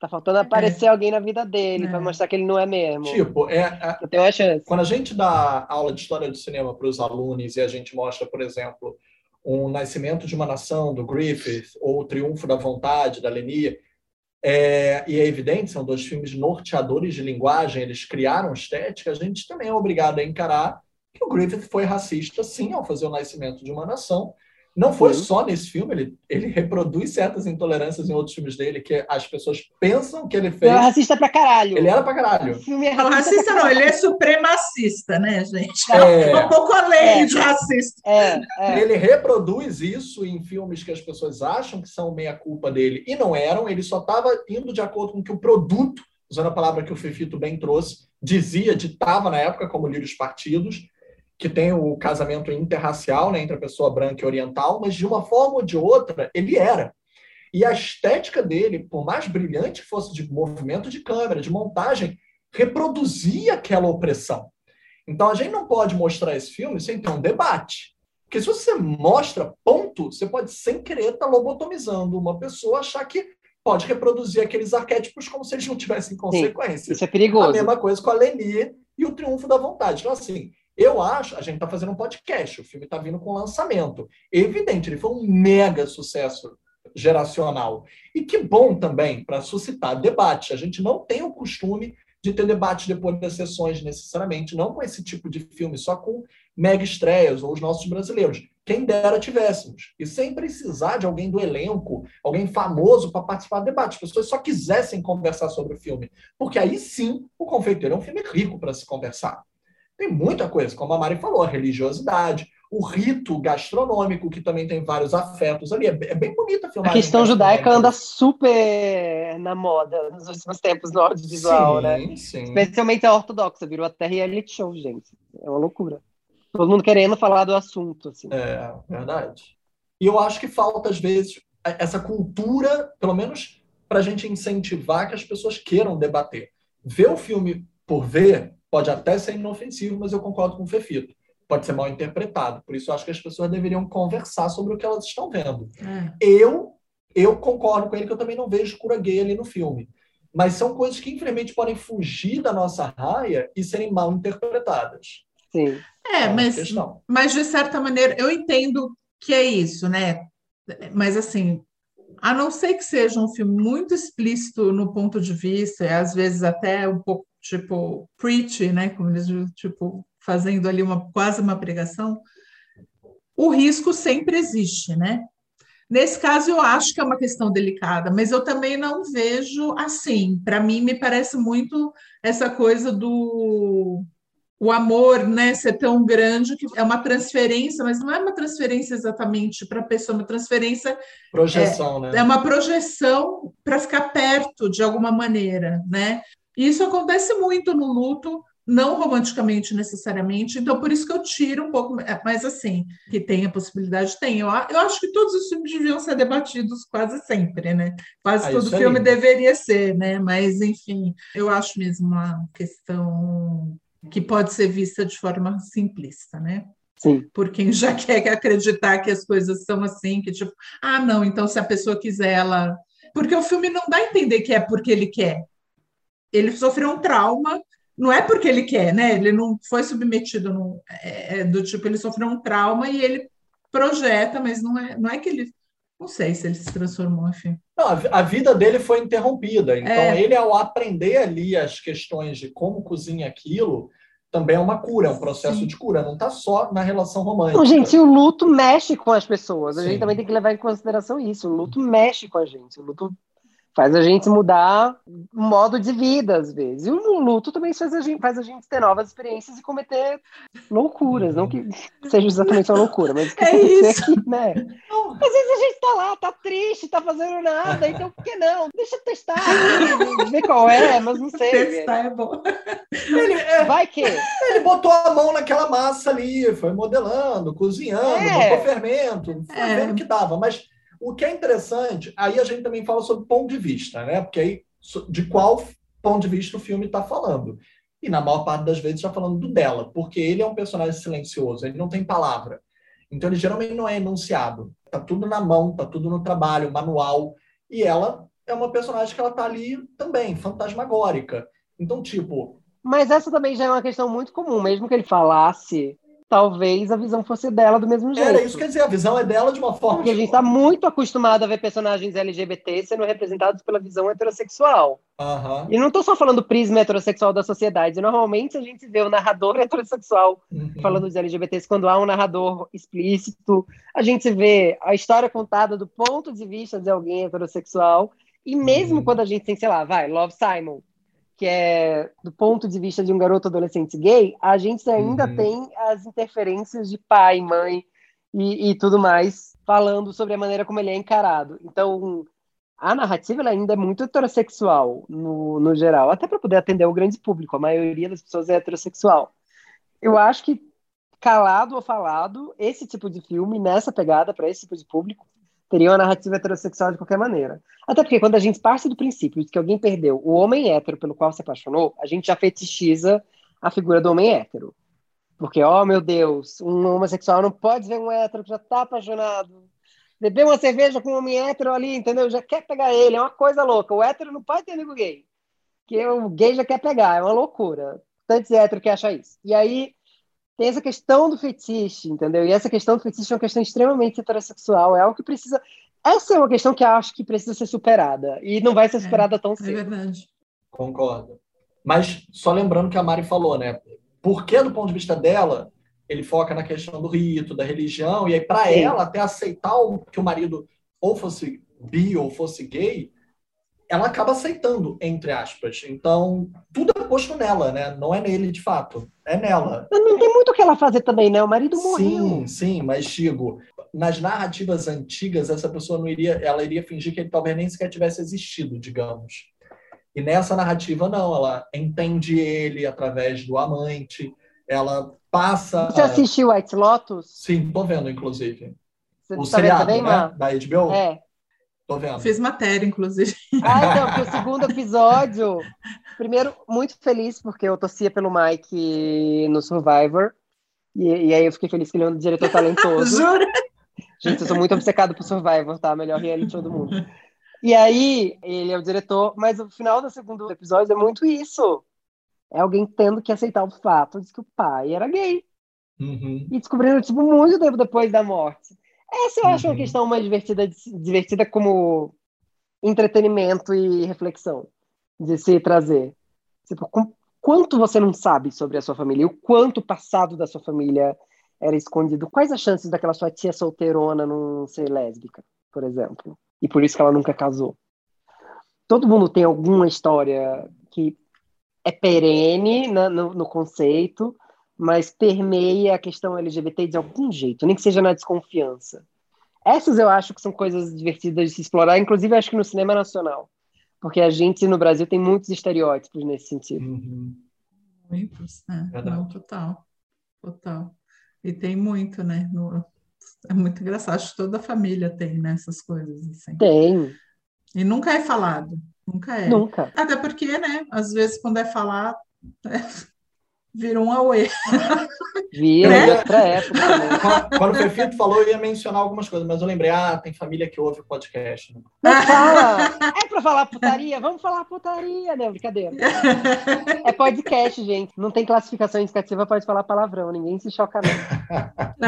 tá faltando aparecer é. alguém na vida dele é. para mostrar que ele não é mesmo. Tipo, é, é Eu tenho uma chance. quando a gente dá aula de história do cinema para os alunos e a gente mostra, por exemplo, um Nascimento de uma Nação, do Griffith, ou O Triunfo da Vontade, da Lenia, é, e é evidente, são dois filmes norteadores de linguagem, eles criaram estética, a gente também é obrigado a encarar que o Griffith foi racista, sim, ao fazer o Nascimento de uma Nação, não foi uhum. só nesse filme, ele, ele reproduz certas intolerâncias em outros filmes dele que as pessoas pensam que ele fez. Ele é racista pra caralho. Ele era pra caralho. O filme é racista, não, racista não, ele é supremacista, né, gente? É, é um pouco além é, de racista. É, é, ele reproduz isso em filmes que as pessoas acham que são meia-culpa dele e não eram, ele só estava indo de acordo com o que o produto, usando a palavra que o Fefito bem trouxe, dizia, ditava na época como líderes partidos que tem o casamento interracial, né, entre a pessoa branca e oriental, mas de uma forma ou de outra, ele era. E a estética dele, por mais brilhante que fosse de movimento de câmera, de montagem, reproduzia aquela opressão. Então a gente não pode mostrar esse filme sem ter um debate. Porque se você mostra ponto, você pode sem querer estar tá lobotomizando uma pessoa, achar que pode reproduzir aqueles arquétipos como se eles não tivessem consequências. Sim, isso é perigoso. A mesma coisa com a Leni e o Triunfo da Vontade. Então, assim, eu acho, a gente está fazendo um podcast, o filme está vindo com lançamento. Evidente, ele foi um mega sucesso geracional. E que bom também para suscitar debate. A gente não tem o costume de ter debate depois das sessões, necessariamente, não com esse tipo de filme, só com mega estreias ou os nossos brasileiros. Quem dera tivéssemos. E sem precisar de alguém do elenco, alguém famoso para participar do debate. As pessoas só quisessem conversar sobre o filme. Porque aí sim, o Confeiteiro é um filme rico para se conversar. Tem muita coisa, como a Mari falou, a religiosidade, o rito gastronômico, que também tem vários afetos ali. É, é bem bonita a filmagem. A questão judaica anda super na moda nos últimos tempos no audiovisual, sim, né? Sim. Especialmente a ortodoxa, virou até reality show, gente. É uma loucura. Todo mundo querendo falar do assunto. Assim. É, verdade. E eu acho que falta, às vezes, essa cultura, pelo menos para a gente incentivar que as pessoas queiram debater. Ver o filme por ver pode até ser inofensivo, mas eu concordo com o Fefito. Pode ser mal interpretado. Por isso, eu acho que as pessoas deveriam conversar sobre o que elas estão vendo. É. Eu, eu concordo com ele que eu também não vejo cura gay ali no filme. Mas são coisas que, infelizmente, podem fugir da nossa raia e serem mal interpretadas. Sim. É, é mas, mas de certa maneira, eu entendo que é isso, né? Mas assim, a não ser que seja um filme muito explícito no ponto de vista, e às vezes até um pouco tipo preach, né, como eles tipo fazendo ali uma quase uma pregação, o risco sempre existe, né? Nesse caso eu acho que é uma questão delicada, mas eu também não vejo assim. Para mim me parece muito essa coisa do o amor, né, ser tão grande que é uma transferência, mas não é uma transferência exatamente para a pessoa, é uma transferência projeção, é, né? É uma projeção para ficar perto de alguma maneira, né? E isso acontece muito no luto, não romanticamente necessariamente, então por isso que eu tiro um pouco, é, mas assim, que tem a possibilidade, tem. Eu, eu acho que todos os filmes deviam ser debatidos quase sempre, né? Quase ah, todo filme deveria ser, né? Mas, enfim, eu acho mesmo uma questão que pode ser vista de forma simplista, né? Sim. Por quem já quer acreditar que as coisas são assim, que tipo, ah, não, então se a pessoa quiser, ela. Porque o filme não dá a entender que é porque ele quer. Ele sofreu um trauma, não é porque ele quer, né? Ele não foi submetido no, é, é do tipo, ele sofreu um trauma e ele projeta, mas não é, não é que ele. Não sei se ele se transformou, enfim. Não, a vida dele foi interrompida. Então, é. ele, ao aprender ali as questões de como cozinha aquilo, também é uma cura, é um processo Sim. de cura, não está só na relação romântica. Não, gente, o luto mexe com as pessoas. A Sim. gente também tem que levar em consideração isso. O luto mexe com a gente. O luto faz a gente mudar o modo de vida, às vezes. E o luto também faz a gente, faz a gente ter novas experiências e cometer loucuras. Não que seja exatamente uma loucura, mas que é isso. Aqui, né? Às vezes a gente tá lá, tá triste, tá fazendo nada, então por que não? Deixa eu testar, ver qual é, mas não sei. Testar é bom. Ele, é, Vai que? Ele botou a mão naquela massa ali, foi modelando, cozinhando, é. botou fermento, foi é. vendo que dava, mas o que é interessante, aí a gente também fala sobre ponto de vista, né? Porque aí de qual ponto de vista o filme está falando. E na maior parte das vezes está falando do dela, porque ele é um personagem silencioso, ele não tem palavra. Então ele geralmente não é enunciado. Tá tudo na mão, tá tudo no trabalho, manual. E ela é uma personagem que ela tá ali também, fantasmagórica. Então, tipo. Mas essa também já é uma questão muito comum, mesmo que ele falasse talvez a visão fosse dela do mesmo jeito. Era isso que quer dizer, a visão é dela de uma forma. Porque a gente está muito acostumado a ver personagens LGBT sendo representados pela visão heterossexual. Uhum. E não estou só falando prisma heterossexual da sociedade. Normalmente a gente vê o narrador heterossexual uhum. falando dos LGBTs quando há um narrador explícito. A gente vê a história contada do ponto de vista de alguém heterossexual. E mesmo uhum. quando a gente tem, sei lá, vai, Love Simon, que é do ponto de vista de um garoto adolescente gay, a gente ainda uhum. tem as interferências de pai, mãe e, e, tudo mais, falando sobre a maneira como ele é encarado. Então, a narrativa ainda é muito heterossexual, no, no geral, até para poder atender o grande público. A maioria das pessoas é heterossexual. Eu acho que, calado ou falado, esse tipo de filme, nessa pegada, para esse tipo de público, teria uma narrativa heterossexual de qualquer maneira. Até porque quando a gente parte do princípio de que alguém perdeu o homem hétero pelo qual se apaixonou, a gente já fetichiza a figura do homem hétero. Porque, oh meu Deus, um homossexual não pode ver um hétero que já está apaixonado. Beber uma cerveja com um homem hétero ali, entendeu? Já quer pegar ele, é uma coisa louca. O hétero não pode ter amigo gay. Que o gay já quer pegar, é uma loucura. Tantos héteros que acham isso. E aí, tem essa questão do fetiche, entendeu? E essa questão do fetiche é uma questão extremamente heterossexual, é algo que precisa. Essa é uma questão que eu acho que precisa ser superada e não vai ser é, superada é, tão cedo. É verdade. Concordo. Mas só lembrando que a Mari falou, né? Porque do ponto de vista dela, ele foca na questão do rito, da religião, e aí para ela até aceitar que o marido ou fosse bi ou fosse gay, ela acaba aceitando, entre aspas. Então, tudo é posto nela, né? Não é nele, de fato. É nela. Não tem muito o que ela fazer também, né? O marido morreu. Sim, sim, mas digo, nas narrativas antigas, essa pessoa não iria, ela iria fingir que ele talvez nem sequer tivesse existido, digamos. E nessa narrativa, não, ela entende ele através do amante, ela passa... Você assistiu White Lotus? Sim, tô vendo, inclusive. Você o tá seriado, também, né? Da HBO? É. Tô vendo. Fiz matéria, inclusive. Ah, então, porque o segundo episódio. Primeiro, muito feliz, porque eu torcia pelo Mike no Survivor. E, e aí eu fiquei feliz que ele é um diretor talentoso. Jura? Gente, eu sou muito obcecado por Survivor, tá? Melhor reality show do mundo. E aí, ele é o diretor, mas o final do segundo episódio é muito isso. É alguém tendo que aceitar o fato de que o pai era gay. Uhum. E descobrindo, tipo, muito tempo depois da morte. Essa eu acho uhum. uma questão mais divertida, divertida como entretenimento e reflexão de se trazer. Tipo, quanto você não sabe sobre a sua família o quanto o passado da sua família era escondido. Quais as chances daquela sua tia solteirona não ser lésbica, por exemplo? E por isso que ela nunca casou. Todo mundo tem alguma história que é perene no, no, no conceito, mas permeia a questão LGBT de algum jeito, nem que seja na desconfiança. Essas eu acho que são coisas divertidas de se explorar, inclusive acho que no cinema nacional, porque a gente no Brasil tem muitos estereótipos nesse sentido. Uhum. Muitos, né? Não, total, total. E tem muito, né? No... É muito engraçado, acho que toda família tem né, essas coisas. Assim. Tem. E nunca é falado, nunca é. Nunca. Até porque, né, às vezes quando é falado, é virou um auê. Vira, né? outra época. Quando o Fefito falou, eu ia mencionar algumas coisas, mas eu lembrei, ah, tem família que ouve o podcast. Né? Não fala! É pra falar putaria? Vamos falar putaria, né? Brincadeira. É podcast, gente. Não tem classificação indicativa, pode falar palavrão, ninguém se choca, não.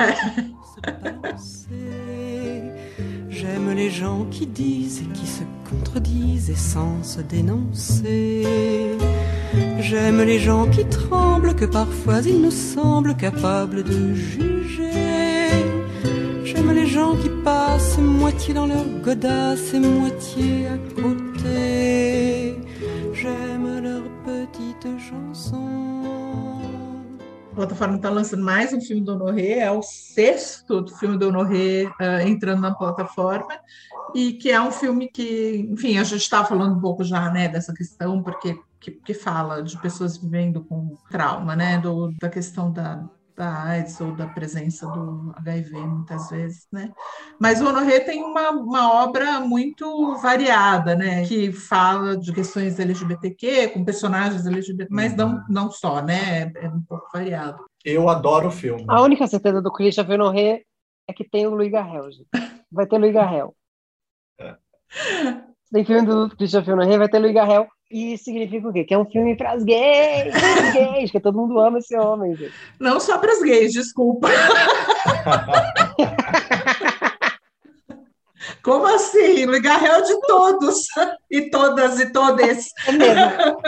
J'aime les gens qui disent et qui se contredisent et sans se dénoncer. J'aime les gens qui tremblent, que parfois ils nous semblent capables de juger. J'aime les gens qui passent moitié dans leur godasse et moitié à côté. Plataforma está lançando mais um filme do Honoré, é o sexto filme do Honoré uh, entrando na plataforma, e que é um filme que, enfim, a gente está falando um pouco já né, dessa questão, porque que, que fala de pessoas vivendo com trauma, né, do, da questão da, da AIDS ou da presença do HIV muitas vezes, né? Mas o Honoré tem uma, uma obra muito variada, né? Que fala de questões LGBTQ, com personagens LGBT, mas não, uhum. não só, né? É um pouco variado. Eu adoro o filme. A única certeza do Christopher Honoré é que tem o Louis Garrel, gente. Vai ter Louis Garrel. É. Tem filme do Christopher Honoré, vai ter Louis Garrel. E significa o quê? Que é um filme para as gays, pras gays, que todo mundo ama esse homem. Gente. Não só para as gays, desculpa. Como assim? Ligarrel de todos e todas e todes. É mesmo.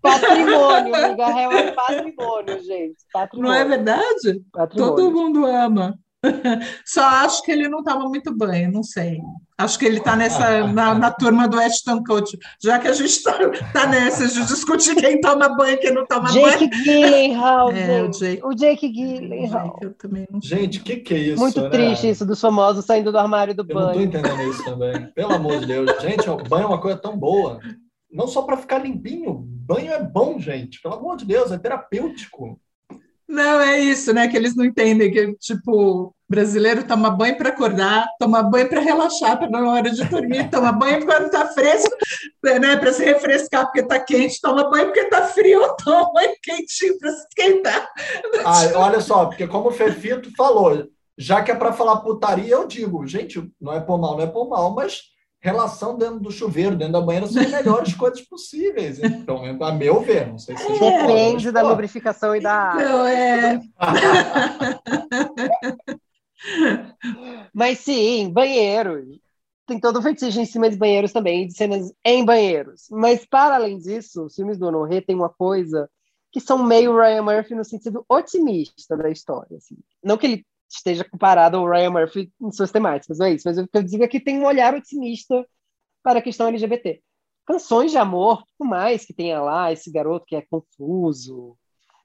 Patrimônio, Ligarrel é patrimônio, gente. Patrimônio. Não é verdade? Patrimônio. Todo mundo ama. Só acho que ele não estava muito bem, não sei. Acho que ele está nessa na, na, turma do Ashton Kutcher, já que a gente está tá nessa de discutir quem toma banho e quem não toma Jake banho. Gyllenhaal, é, o Jake, o Jake Gyllenhaal. Eu também não gente, o que, que é isso? Muito né? triste isso dos famosos saindo do armário do eu banho. Eu não estou entendendo isso também. Pelo amor de Deus, gente, o banho é uma coisa tão boa. Não só para ficar limpinho, banho é bom, gente. Pelo amor de Deus, é terapêutico. Não, é isso, né? Que eles não entendem que, tipo, brasileiro toma banho para acordar, toma banho para relaxar, para na hora de dormir, toma banho quando está fresco, né? Para se refrescar porque está quente, toma banho porque está frio, toma banho quentinho para se esquentar. Ah, olha só, porque como o Fefito falou, já que é para falar putaria, eu digo, gente, não é por mal, não é por mal, mas relação dentro do chuveiro, dentro da banheira, são as melhores coisas possíveis. Então, a meu ver, não sei se vocês Depende da lubrificação e da Não, é. Mas sim, banheiros. Tem todo o fetiche em cima de banheiros também, de cenas em banheiros. Mas, para além disso, os filmes do Honoré têm uma coisa que são meio Ryan Murphy no sentido otimista da história. Assim. Não que ele esteja comparado ao Ryan Murphy em suas temáticas, não é isso. Mas o que eu digo é que tem um olhar otimista para a questão LGBT. Canções de amor, por mais que tenha lá esse garoto que é confuso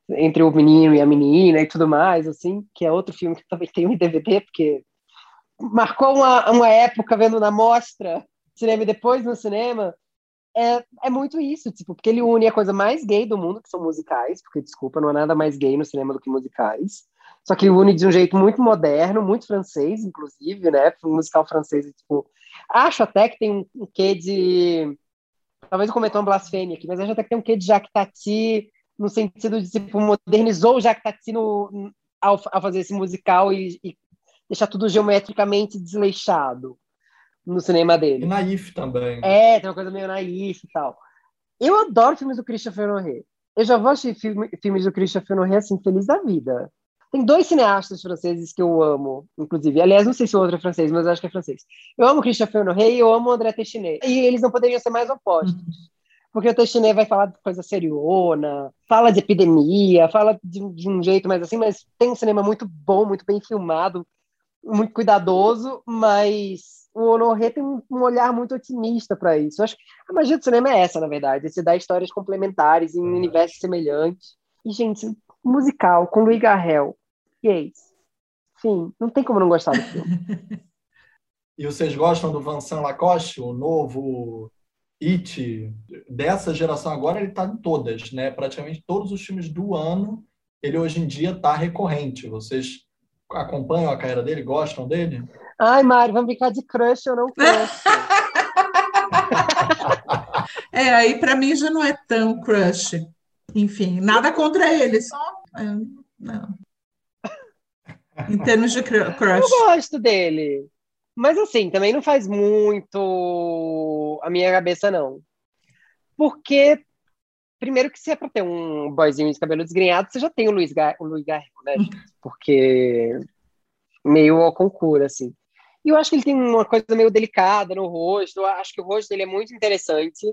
entre o menino e a menina e tudo mais, assim, que é outro filme que também tem um DVD, porque marcou uma, uma época vendo na mostra cinema e depois no cinema, é, é muito isso, tipo, porque ele une a coisa mais gay do mundo, que são musicais, porque, desculpa, não há nada mais gay no cinema do que musicais, só que une de um jeito muito moderno, muito francês, inclusive, né? Um musical francês, tipo. Acho até que tem um, quê de. Talvez eu cometa uma blasfêmia aqui, mas acho até que tem um quê de Jacques Tati, no sentido de, tipo, modernizou o Jacques Tati no, ao, ao fazer esse musical e, e deixar tudo geometricamente desleixado no cinema dele. E naif também. É, tem uma coisa meio naif e tal. Eu adoro filmes do Christopher Noé. Eu já vou assistir filme, filmes do Christopher Noé assim, feliz da vida. Tem dois cineastas franceses que eu amo, inclusive. Aliás, não sei se o outro é francês, mas acho que é francês. Eu amo Christopher Noé e eu amo André Téchiné. E eles não poderiam ser mais opostos. Uhum. Porque o Téchiné vai falar de coisa seriona, fala de epidemia, fala de, de, um jeito mais assim, mas tem um cinema muito bom, muito bem filmado, muito cuidadoso, mas o Honoré tem um, um olhar muito otimista para isso. Eu acho que a magia do cinema é essa, na verdade, se dar histórias complementares em universos semelhantes. E, gente, musical com Louis Garrel, gays. Sim, não tem como não gostar do filme. e vocês gostam do Vincent Lacoste, o novo It dessa geração agora? Ele está em todas, né? Praticamente todos os filmes do ano. Ele hoje em dia está recorrente. Vocês acompanham a carreira dele? Gostam dele? Ai, Mário, vamos brincar de crush ou não crush? é, aí para mim já não é tão crush Enfim, nada contra ele, só. É, não. Em termos de crush. Eu gosto dele. Mas assim, também não faz muito a minha cabeça, não. Porque, primeiro que se é pra ter um boyzinho de cabelo desgrenhado, você já tem o Luiz, Gar o Luiz né? Porque meio ao concurso, assim. E eu acho que ele tem uma coisa meio delicada no rosto. Eu acho que o rosto dele é muito interessante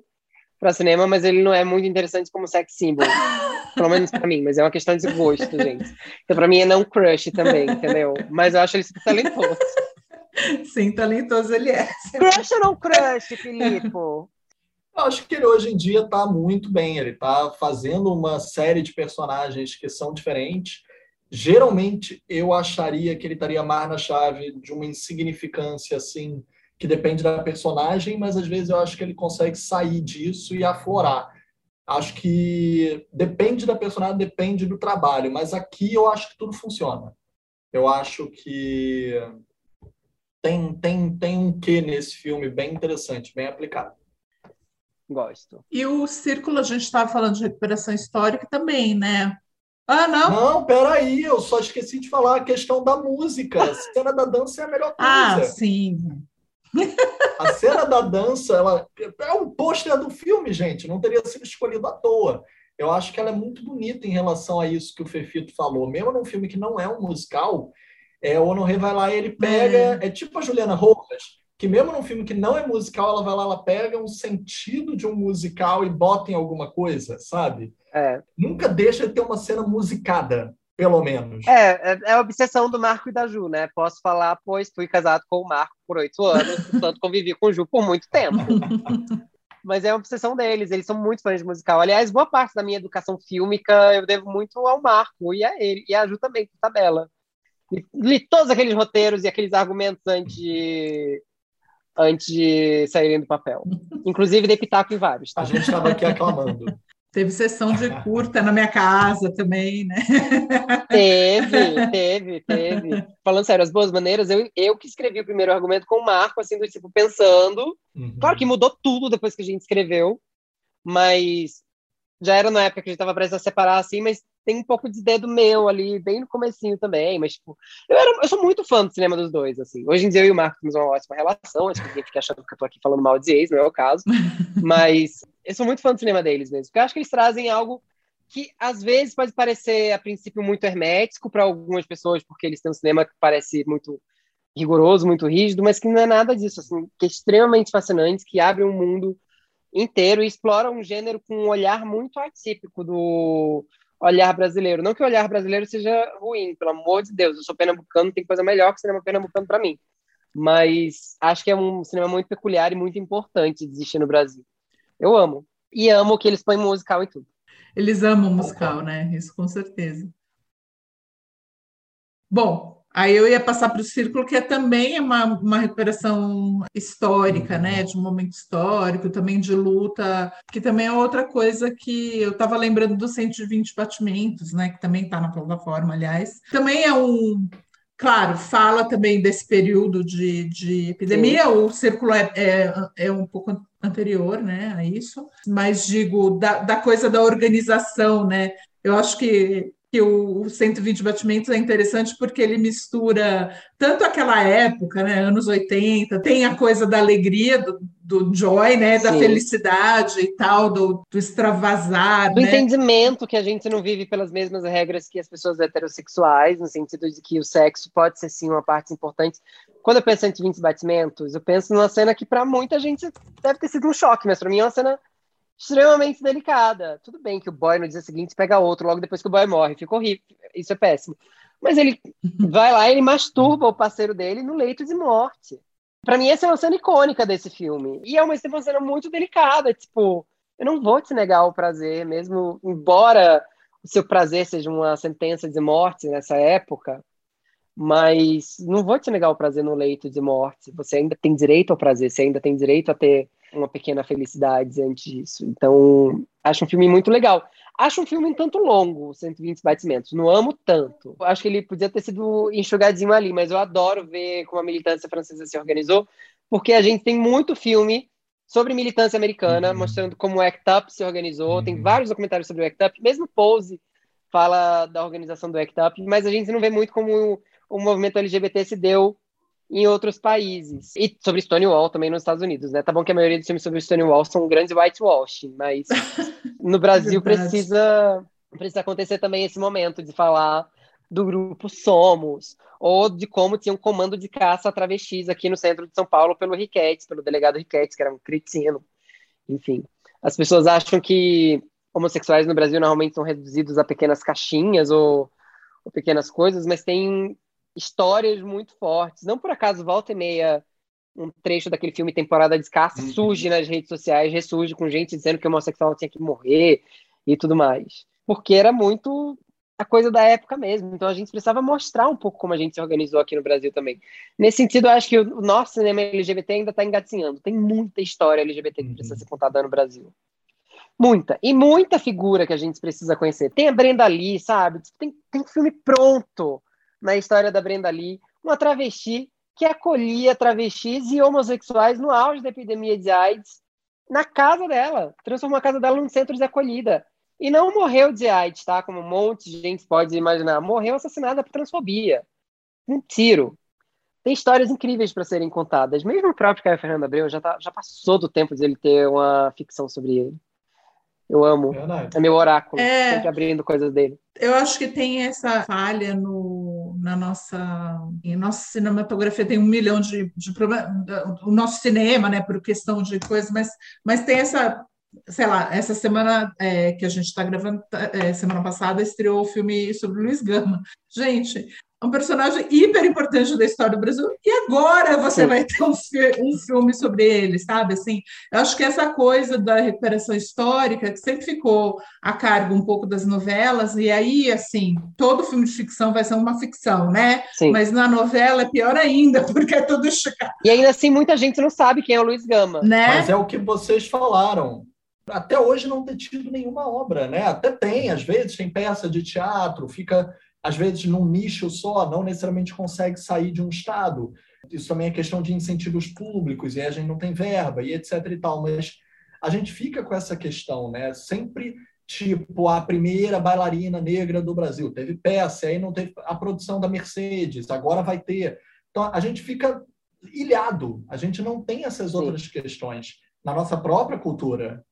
para cinema, mas ele não é muito interessante como sex symbol. Pelo menos para mim, mas é uma questão de gosto, gente. Então, para mim, é não crush também, entendeu? Mas eu acho ele super talentoso. Sim, talentoso ele é. Crush ou não crush, Filipe? Eu acho que ele hoje em dia está muito bem. Ele está fazendo uma série de personagens que são diferentes geralmente eu acharia que ele estaria mais na chave de uma insignificância assim, que depende da personagem, mas às vezes eu acho que ele consegue sair disso e aflorar. Acho que depende da personagem, depende do trabalho, mas aqui eu acho que tudo funciona. Eu acho que tem, tem, tem um quê nesse filme bem interessante, bem aplicado. Gosto. E o Círculo, a gente estava falando de recuperação histórica também, né? Ah, não? Não, peraí, eu só esqueci de falar a questão da música. A cena da dança é a melhor ah, coisa. Ah, sim. A cena da dança, ela é um pôster do filme, gente, não teria sido escolhido à toa. Eu acho que ela é muito bonita em relação a isso que o Fefito falou. Mesmo num filme que não é um musical, é, o Honoré vai lá e ele pega. É. é tipo a Juliana Rojas, que mesmo num filme que não é musical, ela vai lá, ela pega um sentido de um musical e bota em alguma coisa, sabe? É. Nunca deixa de ter uma cena musicada, pelo menos. É, é, é, a obsessão do Marco e da Ju, né? Posso falar, pois fui casado com o Marco por oito anos, portanto convivi com o Ju por muito tempo. Mas é a obsessão deles, eles são muito fãs de musical. Aliás, boa parte da minha educação fílmica eu devo muito ao Marco e a ele, e a Ju também, por tabela. Li, li todos aqueles roteiros e aqueles argumentos anti antes de saírem do papel. Inclusive, dei pitaco em vários. Tá? A gente estava aqui aclamando. Teve sessão de curta na minha casa também, né? Teve, teve, teve. Falando sério, as boas maneiras, eu, eu que escrevi o primeiro argumento com o Marco, assim, do tipo, pensando. Uhum. Claro que mudou tudo depois que a gente escreveu, mas já era na época que a gente estava prestes a separar, assim, mas tem um pouco de dedo meu ali, bem no comecinho também, mas, tipo, eu, era, eu sou muito fã do cinema dos dois, assim. Hoje em dia eu e o Marco temos uma ótima relação, acho que ninguém fica achando que eu tô aqui falando mal de ex, não é o caso, mas eu sou muito fã do cinema deles mesmo, porque eu acho que eles trazem algo que às vezes pode parecer a princípio muito hermético para algumas pessoas, porque eles têm um cinema que parece muito rigoroso, muito rígido, mas que não é nada disso, assim, que é extremamente fascinante, que abre um mundo inteiro e explora um gênero com um olhar muito atípico do olhar brasileiro. Não que o olhar brasileiro seja ruim, pelo amor de Deus, eu sou pernambucano, tem coisa melhor que cinema pernambucano para mim. Mas acho que é um cinema muito peculiar e muito importante de existir no Brasil. Eu amo. E amo que eles põem musical e tudo. Eles amam musical, né? Isso com certeza. Bom, Aí eu ia passar para o círculo, que é também uma, uma recuperação histórica, né? De um momento histórico, também de luta, que também é outra coisa que eu estava lembrando dos 120 batimentos, né? Que também está na plataforma, aliás. Também é um. Claro, fala também desse período de, de epidemia, Sim. o círculo é, é, é um pouco anterior né, a isso, mas digo, da, da coisa da organização, né? Eu acho que que o 120 batimentos é interessante porque ele mistura tanto aquela época, né, anos 80, tem a coisa da alegria do, do joy, né, da felicidade e tal, do, do extravasar, do né? entendimento que a gente não vive pelas mesmas regras que as pessoas heterossexuais, no sentido de que o sexo pode ser sim uma parte importante. Quando eu penso em 120 batimentos, eu penso numa cena que para muita gente deve ter sido um choque, mas para mim é uma cena extremamente delicada. Tudo bem que o boy no dia seguinte pega outro logo depois que o boy morre, fica horrível, isso é péssimo. Mas ele vai lá e ele masturba o parceiro dele no leito de morte. Para mim, essa é uma cena icônica desse filme. E é uma, uma cena muito delicada, tipo, eu não vou te negar o prazer, mesmo embora o seu prazer seja uma sentença de morte nessa época, mas não vou te negar o prazer no leito de morte. Você ainda tem direito ao prazer, você ainda tem direito a ter uma pequena felicidade antes disso. Então, acho um filme muito legal. Acho um filme um tanto longo, 120 batimentos. Não amo tanto. Acho que ele podia ter sido enxugadinho ali, mas eu adoro ver como a militância francesa se organizou, porque a gente tem muito filme sobre militância americana, uhum. mostrando como o ACT UP se organizou. Uhum. Tem vários documentários sobre o ACT UP, mesmo Pose fala da organização do ACT UP, mas a gente não vê muito como o movimento LGBT se deu em outros países. E sobre Stonewall também nos Estados Unidos, né? Tá bom que a maioria dos filmes sobre Stonewall são grandes whitewashing, mas no Brasil precisa, precisa acontecer também esse momento de falar do grupo Somos, ou de como tinha um comando de caça a travestis aqui no centro de São Paulo pelo Riquetes, pelo delegado Riquetes, que era um cretino. Enfim, as pessoas acham que homossexuais no Brasil normalmente são reduzidos a pequenas caixinhas ou, ou pequenas coisas, mas tem histórias muito fortes. Não por acaso, volta e meia, um trecho daquele filme Temporada de Caça uhum. surge nas redes sociais, ressurge com gente dizendo que o homossexual tinha que morrer e tudo mais. Porque era muito a coisa da época mesmo. Então a gente precisava mostrar um pouco como a gente se organizou aqui no Brasil também. Nesse sentido, eu acho que o nosso cinema LGBT ainda está engatinhando. Tem muita história LGBT que precisa uhum. ser contada no Brasil. Muita. E muita figura que a gente precisa conhecer. Tem a Brenda Lee, sabe? Tem, tem filme pronto na história da Brenda Lee. Uma travesti que acolhia travestis e homossexuais no auge da epidemia de AIDS na casa dela. Transformou a casa dela num centro de acolhida. E não morreu de AIDS, tá? Como um monte de gente pode imaginar. Morreu assassinada por transfobia. Um tiro. Tem histórias incríveis para serem contadas. Mesmo o próprio Caio Fernando Abreu já, tá, já passou do tempo de ele ter uma ficção sobre ele. Eu amo. Verdade. É meu oráculo, é, sempre abrindo coisas dele. Eu acho que tem essa falha no, na nossa. Em nossa cinematografia tem um milhão de, de problemas. O nosso cinema, né, por questão de coisas, mas, mas tem essa sei lá, essa semana é, que a gente está gravando, é, semana passada, estreou o filme sobre Luiz Gama. Gente, um personagem hiper importante da história do Brasil, e agora você Sim. vai ter um, um, filme sobre ele, sabe? Assim, eu acho que essa coisa da recuperação histórica, que sempre ficou a cargo um pouco das novelas, e aí, assim, todo filme de ficção vai ser uma ficção, né? Sim. Mas na novela é pior ainda, porque é tudo chocado. E ainda assim, muita gente não sabe quem é o Luiz Gama. Né? Mas é o que vocês falaram até hoje não ter tido nenhuma obra, né? Até tem, às vezes, tem peça de teatro, fica, às vezes, num nicho só, não necessariamente consegue sair de um estado. Isso também é questão de incentivos públicos, e a gente não tem verba, e etc e tal, mas a gente fica com essa questão, né? Sempre, tipo, a primeira bailarina negra do Brasil. Teve peça, aí não teve a produção da Mercedes, agora vai ter. Então, a gente fica ilhado, a gente não tem essas outras Sim. questões na nossa própria cultura.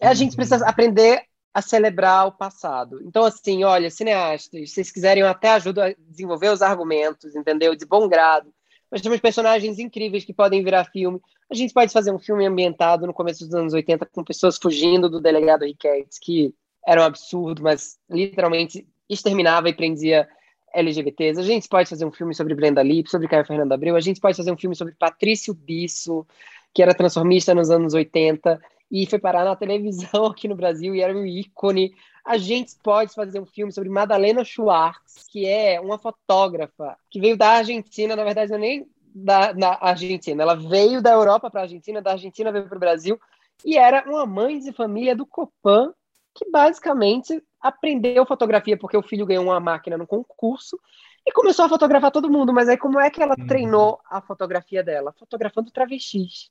É, a gente precisa aprender a celebrar o passado. Então, assim, olha, cineastas, se vocês quiserem, eu até ajudo a desenvolver os argumentos, entendeu? De bom grado. Nós temos personagens incríveis que podem virar filme. A gente pode fazer um filme ambientado no começo dos anos 80 com pessoas fugindo do delegado Riquetes, que era um absurdo, mas literalmente exterminava e prendia LGBTs. A gente pode fazer um filme sobre Brenda Lee, sobre Caio Fernando Abreu. A gente pode fazer um filme sobre Patrício Bisso, que era transformista nos anos 80 e foi parar na televisão aqui no Brasil e era um ícone. A gente pode fazer um filme sobre Madalena Schwartz, que é uma fotógrafa que veio da Argentina, na verdade, não é nem da, da Argentina, ela veio da Europa para a Argentina, da Argentina veio para o Brasil e era uma mãe de família do Copan que basicamente aprendeu fotografia porque o filho ganhou uma máquina no concurso e começou a fotografar todo mundo. Mas aí, como é que ela uhum. treinou a fotografia dela? Fotografando travestis.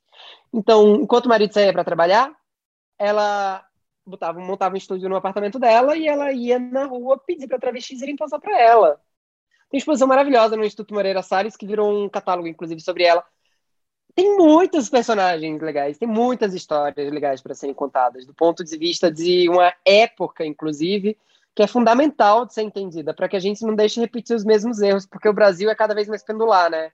Então, enquanto o marido saía para trabalhar, ela botava, montava um estúdio no apartamento dela e ela ia na rua pedir para travestis irem passar para ela. Tem exposição maravilhosa no Instituto Moreira Salles, que virou um catálogo, inclusive, sobre ela. Tem muitos personagens legais, tem muitas histórias legais para serem contadas, do ponto de vista de uma época, inclusive, que é fundamental de ser entendida, para que a gente não deixe repetir os mesmos erros, porque o Brasil é cada vez mais pendular, né?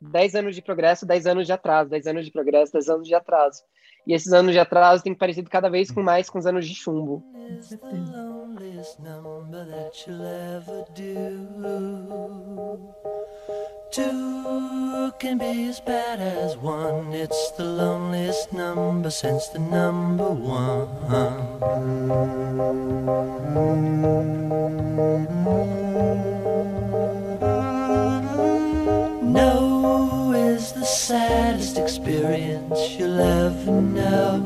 10 anos de progresso, 10 anos de atraso, 10 anos de progresso, 10 anos de atraso. E esses anos de atraso têm parecido cada vez com mais com os anos de chumbo. Two can be as bad as one. It's the loneliest number since the number one. Saddest experience you'll ever know.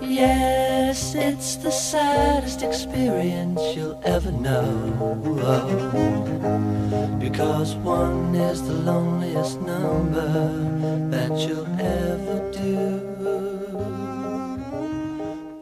Yes, it's the saddest experience you'll ever know. Because one is the loneliest number that you'll ever do.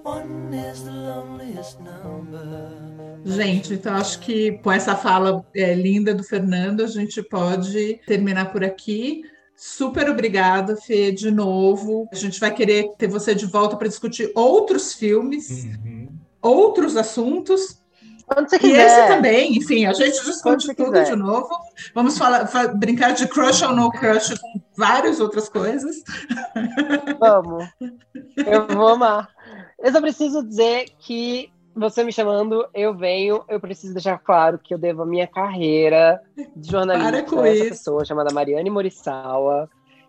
One is the loneliest number. Gente, então acho que com essa fala é, linda do Fernando, a gente pode terminar por aqui. Super obrigada, Fê, de novo. A gente vai querer ter você de volta para discutir outros filmes, uhum. outros assuntos. Quando você quiser. E esse também, enfim, a gente discute tudo quiser. de novo. Vamos falar, brincar de crush ou no crush com várias outras coisas. Vamos. Eu vou amar. Eu só preciso dizer que você me chamando, eu venho. Eu preciso deixar claro que eu devo a minha carreira de jornalista a essa pessoa chamada Mariane Morisawa.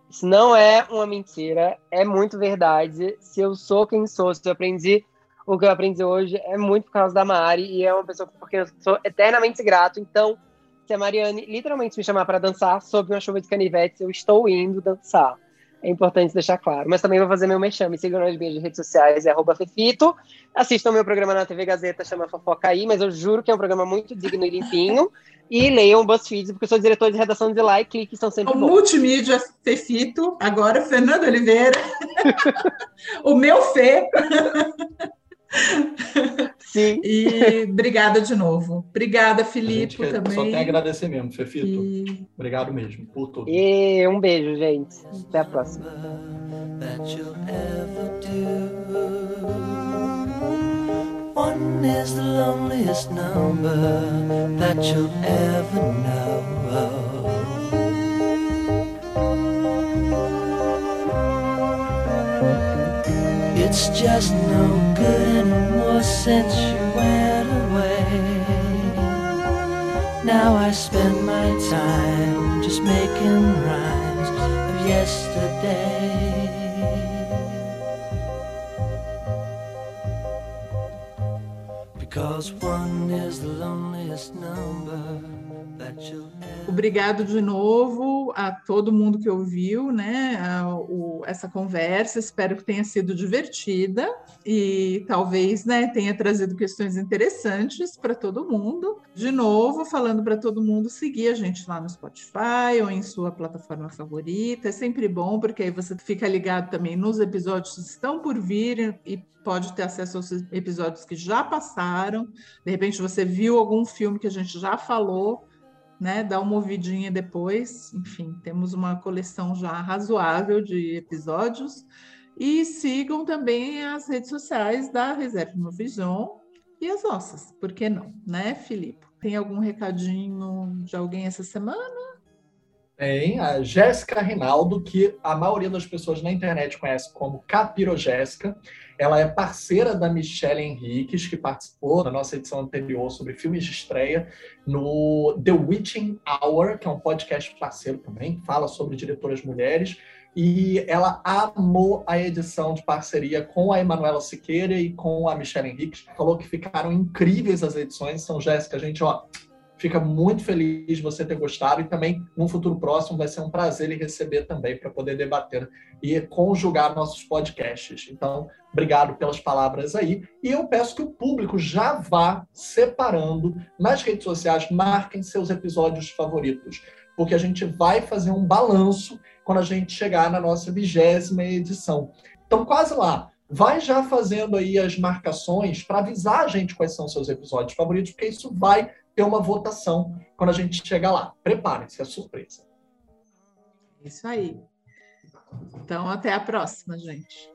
Isso não é uma mentira, é muito verdade. Se eu sou quem sou, se eu aprendi o que eu aprendi hoje, é muito por causa da Mari e é uma pessoa porque eu sou eternamente grato. Então, se a Mariane literalmente me chamar para dançar sob uma chuva de canivetes, eu estou indo dançar. É importante deixar claro. Mas também vou fazer meu mexame. Me sigam nas minhas redes sociais, é Fefito. Assistam meu programa na TV Gazeta, chama Fofoca aí, mas eu juro que é um programa muito digno e limpinho. E leiam o BuzzFeed, porque eu sou diretor de redação de lá e cliques são sempre o bons. Multimídia Fefito, agora Fernando Oliveira. o meu Fê. Sim. E obrigada de novo. Obrigada, Felipe, também. Só tem a agradecer mesmo, Fefito. E... Obrigado mesmo por tudo. E um beijo, gente. Até a próxima. One is the loneliest number that you'll ever know. It's just no good anymore since you went away. Now I spend my time just making rhymes of yesterday. Because one is the loneliest number that you'll Obrigado de novo a todo mundo que ouviu né, a, o, essa conversa. Espero que tenha sido divertida e talvez né, tenha trazido questões interessantes para todo mundo. De novo, falando para todo mundo seguir a gente lá no Spotify ou em sua plataforma favorita. É sempre bom, porque aí você fica ligado também nos episódios que estão por vir e pode ter acesso aos episódios que já passaram. De repente, você viu algum filme que a gente já falou né, dar uma ouvidinha depois. Enfim, temos uma coleção já razoável de episódios. E sigam também as redes sociais da Reserva Vision e as nossas, por que não, né, Filipe? Tem algum recadinho de alguém essa semana? Tem a Jéssica Rinaldo, que a maioria das pessoas na internet conhece como Capiro Jéssica. Ela é parceira da Michelle Henriques, que participou da nossa edição anterior sobre filmes de estreia no The Witching Hour, que é um podcast parceiro também, fala sobre diretoras mulheres. E ela amou a edição de parceria com a Emanuela Siqueira e com a Michelle Henriques. Falou que ficaram incríveis as edições. Então, Jéssica, a gente, ó, fica muito feliz de você ter gostado e também, num futuro próximo, vai ser um prazer lhe receber também para poder debater e conjugar nossos podcasts. Então, Obrigado pelas palavras aí. E eu peço que o público já vá separando nas redes sociais, marquem seus episódios favoritos, porque a gente vai fazer um balanço quando a gente chegar na nossa vigésima edição. Então, quase lá. Vai já fazendo aí as marcações para avisar a gente quais são seus episódios favoritos, porque isso vai ter uma votação quando a gente chegar lá. Preparem-se, é surpresa. Isso aí. Então, até a próxima, gente.